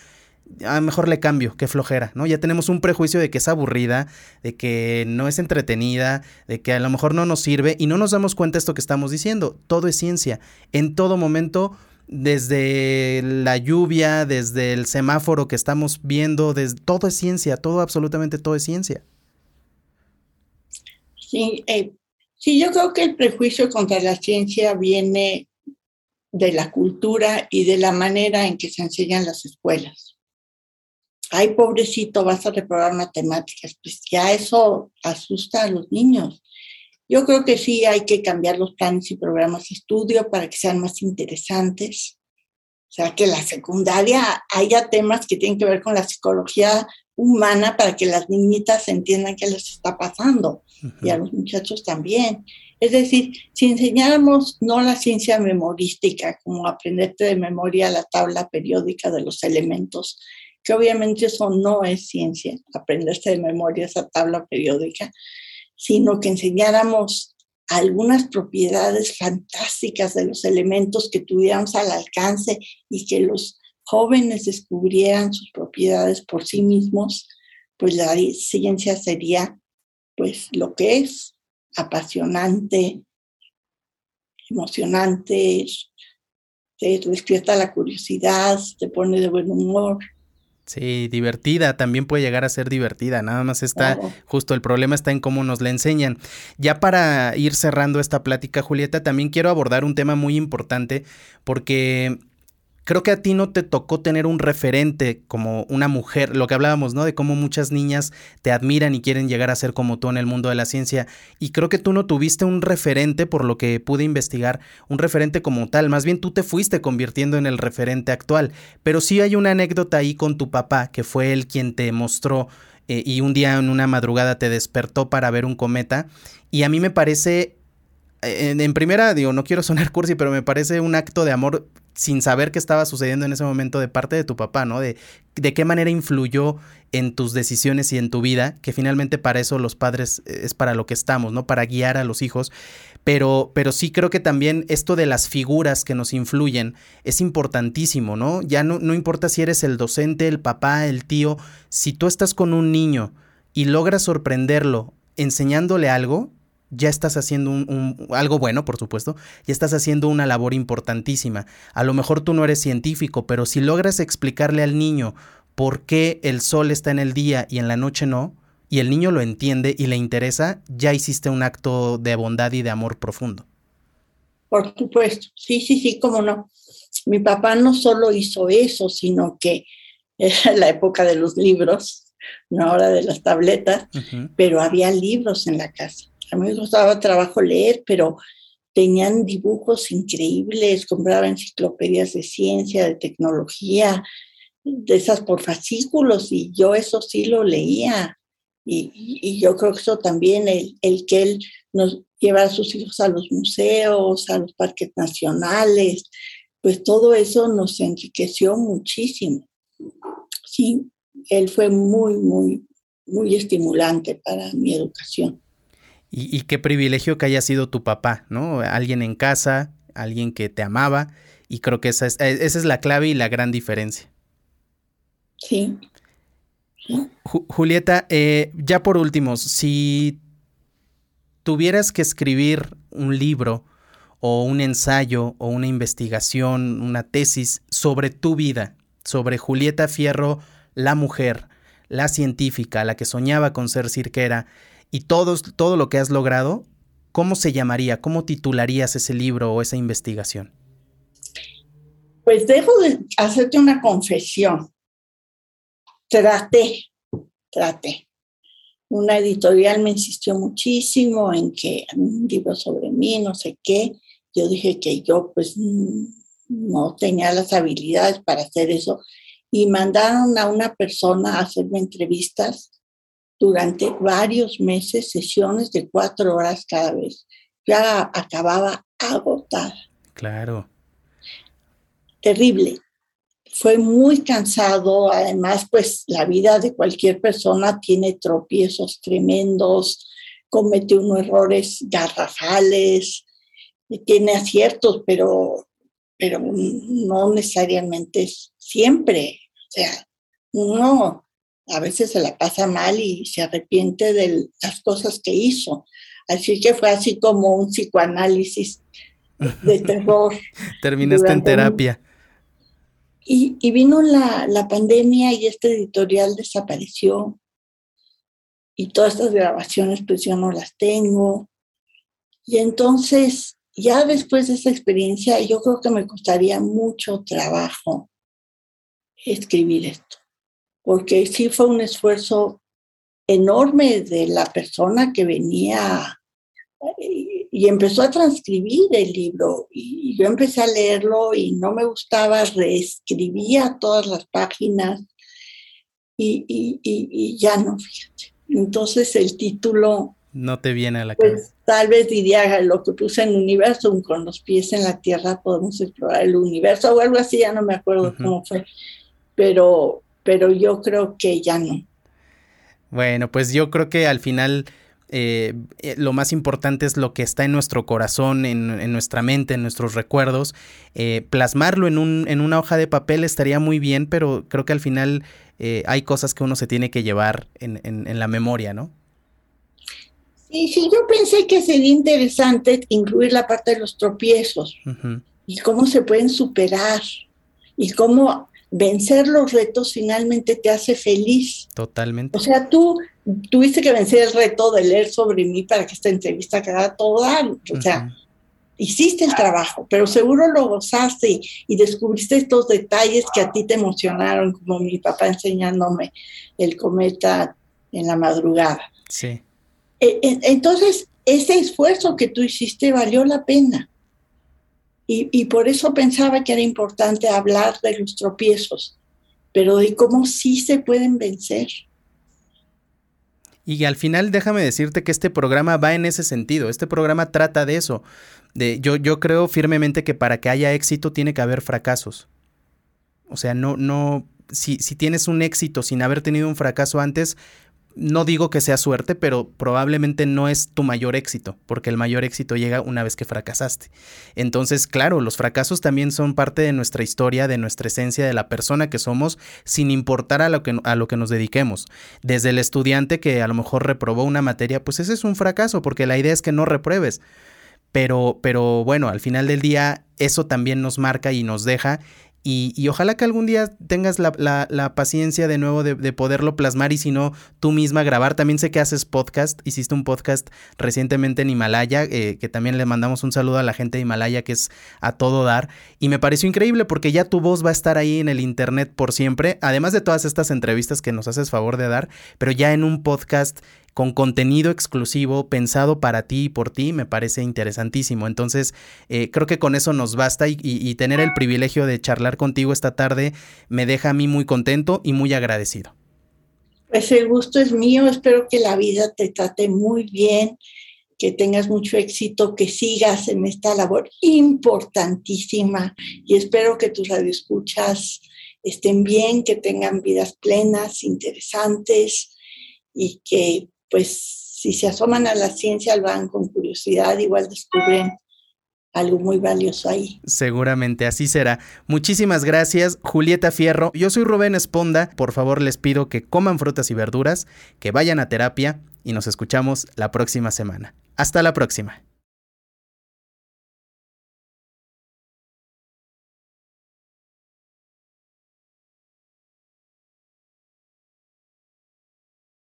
a lo mejor le cambio, qué flojera, ¿no? Ya tenemos un prejuicio de que es aburrida, de que no es entretenida, de que a lo mejor no nos sirve y no nos damos cuenta de esto que estamos diciendo. Todo es ciencia. En todo momento, desde la lluvia, desde el semáforo que estamos viendo, desde, todo es ciencia, todo, absolutamente todo es ciencia. Sí, eh, sí, yo creo que el prejuicio contra la ciencia viene de la cultura y de la manera en que se enseñan las escuelas ay, pobrecito, vas a reprobar matemáticas, pues ya eso asusta a los niños. Yo creo que sí hay que cambiar los planes y programas de estudio para que sean más interesantes. O sea, que la secundaria haya temas que tienen que ver con la psicología humana para que las niñitas entiendan qué les está pasando y a los muchachos también. Es decir, si enseñáramos no la ciencia memorística, como aprenderte de memoria la tabla periódica de los elementos, que obviamente eso no es ciencia, aprenderse de memoria esa tabla periódica, sino que enseñáramos algunas propiedades fantásticas de los elementos que tuviéramos al alcance y que los jóvenes descubrieran sus propiedades por sí mismos, pues la ciencia sería pues lo que es apasionante, emocionante, te despierta la curiosidad, te pone de buen humor. Sí, divertida, también puede llegar a ser divertida, nada más está, justo el problema está en cómo nos la enseñan. Ya para ir cerrando esta plática, Julieta, también quiero abordar un tema muy importante porque Creo que a ti no te tocó tener un referente como una mujer, lo que hablábamos, ¿no? De cómo muchas niñas te admiran y quieren llegar a ser como tú en el mundo de la ciencia. Y creo que tú no tuviste un referente, por lo que pude investigar, un referente como tal. Más bien tú te fuiste convirtiendo en el referente actual. Pero sí hay una anécdota ahí con tu papá, que fue él quien te mostró eh, y un día en una madrugada te despertó para ver un cometa. Y a mí me parece en, primera, digo, no quiero sonar cursi, pero me parece un acto de amor sin saber qué estaba sucediendo en ese momento de parte de tu papá, ¿no? De, de qué manera influyó en tus decisiones y en tu vida, que finalmente para eso los padres eh, es para lo que estamos, ¿no? Para guiar a los hijos. Pero, pero sí creo que también esto de las figuras que nos influyen es importantísimo, ¿no? Ya no, no importa si eres el docente, el papá, el tío, si tú estás con un niño y logras sorprenderlo enseñándole algo, ya estás haciendo un, algo bueno, por supuesto, ya estás haciendo una labor importantísima. A lo mejor tú no eres científico, pero si logras explicarle al niño por qué el sol está en el día y en la noche no, y el niño lo entiende y le interesa, ya hiciste un acto de bondad y de amor profundo. Por supuesto, sí, sí, sí, cómo no. Mi papá no solo hizo eso, sino que era la época de los libros, no ahora de las tabletas, pero había libros en la casa a mí me gustaba trabajo leer, pero tenían dibujos increíbles, compraba enciclopedias de ciencia, de tecnología, de esas por fascículos, y yo eso sí lo leía. Y, yo creo que eso también, el, el, que él nos lleva a sus hijos a los museos, a los parques nacionales, pues todo eso nos enriqueció muchísimo. Sí, él fue muy, muy, muy estimulante para mi educación. Y, qué privilegio que haya sido tu papá, ¿no? Alguien en casa, alguien que te amaba. Y creo que esa es, eh, esa es la clave y la gran diferencia. Sí. Julieta, eh, ya por último, si tuvieras que escribir un libro o un ensayo o una investigación, una tesis sobre tu vida, sobre Julieta Fierro, la mujer, la científica, la que soñaba con ser cirquera, y todo, todo lo que has logrado, ¿cómo se llamaría? ¿Cómo titularías ese libro o esa investigación? Pues dejo de hacerte una confesión. Traté, traté. Una editorial me insistió muchísimo en que un libro sobre mí, no sé qué. Yo dije que yo pues no tenía las habilidades para hacer eso y mandaron a una persona a hacerme entrevistas durante varios meses, sesiones de cuatro horas cada vez. Ya acababa agotada. Claro. Terrible. Fue muy cansado. Además, pues la vida de cualquier persona tiene tropiezos tremendos, comete unos errores garrafales, tiene aciertos, pero, pero no necesariamente siempre. O sea, uno a veces se la pasa mal y se arrepiente de las cosas que hizo. Así que fue así como un psicoanálisis de terror. Terminaste en terapia. Y, vino la, la, pandemia y este editorial desapareció. Y todas estas grabaciones pues yo no las tengo. Y entonces, ya después de esa experiencia, yo creo que me costaría mucho trabajo escribir esto. Porque sí fue un esfuerzo enorme de la persona que venía y empezó a transcribir el libro y yo empecé a leerlo y no me gustaba, reescribía todas las páginas y, y, ya no, fíjate. Entonces el título... No te viene a la pues, cabeza. Tal vez diría lo que puse en universo, con los pies en la tierra podemos explorar el universo o algo así, ya no me acuerdo cómo fue, pero, pero yo creo que ya no. Bueno, pues yo creo que al final eh, eh, lo más importante es lo que está en nuestro corazón, en, nuestra mente, en nuestros recuerdos. Eh, plasmarlo en, un, en, una hoja de papel estaría muy bien, pero creo que al final hay cosas que uno se tiene que llevar en, la memoria, ¿no? Sí, sí, yo pensé que sería interesante incluir la parte de los tropiezos y cómo se pueden superar y cómo vencer los retos finalmente te hace feliz. Totalmente. O sea, tú tuviste que vencer el reto de leer sobre mí para que esta entrevista quedara toda, o sea, hiciste el trabajo, pero seguro lo gozaste y, descubriste estos detalles que a ti te emocionaron, como mi papá enseñándome el cometa en la madrugada. Sí. E, e, entonces, ese esfuerzo que tú hiciste valió la pena. Y, por eso pensaba que era importante hablar de los tropiezos, pero de cómo sí se pueden vencer. Y al final déjame decirte que este programa va en ese sentido, este programa trata de eso. De, yo, yo creo firmemente que para que haya éxito tiene que haber fracasos. O sea, no, no, si, si tienes un éxito sin haber tenido un fracaso antes, no digo que sea suerte, pero probablemente no es tu mayor éxito, porque el mayor éxito llega una vez que fracasaste. Entonces, claro, los fracasos también son parte de nuestra historia, de nuestra esencia, de la persona que somos, sin importar a lo que, a lo que nos dediquemos. Desde el estudiante que a lo mejor reprobó una materia, pues ese es un fracaso, porque la idea es que no repruebes. Pero, pero bueno, al final del día eso también nos marca y nos deja y, ojalá que algún día tengas la, paciencia de nuevo de, poderlo plasmar y si no, tú misma grabar. También sé que haces podcast, hiciste un podcast recientemente en Himalaya, eh, que también le mandamos un saludo a la gente de Himalaya, que es a todo dar. Y me pareció increíble porque ya tu voz va a estar ahí en el internet por siempre, además de todas estas entrevistas que nos haces favor de dar, pero ya en un podcast con contenido exclusivo pensado para ti y por ti, me parece interesantísimo. Entonces, eh, creo que con eso nos basta y, tener el privilegio de charlar contigo esta tarde me deja a mí muy contento y muy agradecido. Pues el gusto es mío, espero que la vida te trate muy bien, que tengas mucho éxito, que sigas en esta labor importantísima y espero que tus radioescuchas estén bien, que tengan vidas plenas, interesantes y que pues si se asoman a la ciencia, van con curiosidad, igual descubren algo muy valioso ahí. Seguramente así será. Muchísimas gracias, Julieta Fierro. Yo soy Rubén Esponda. Por favor, les pido que coman frutas y verduras, que vayan a terapia y nos escuchamos la próxima semana. Hasta la próxima.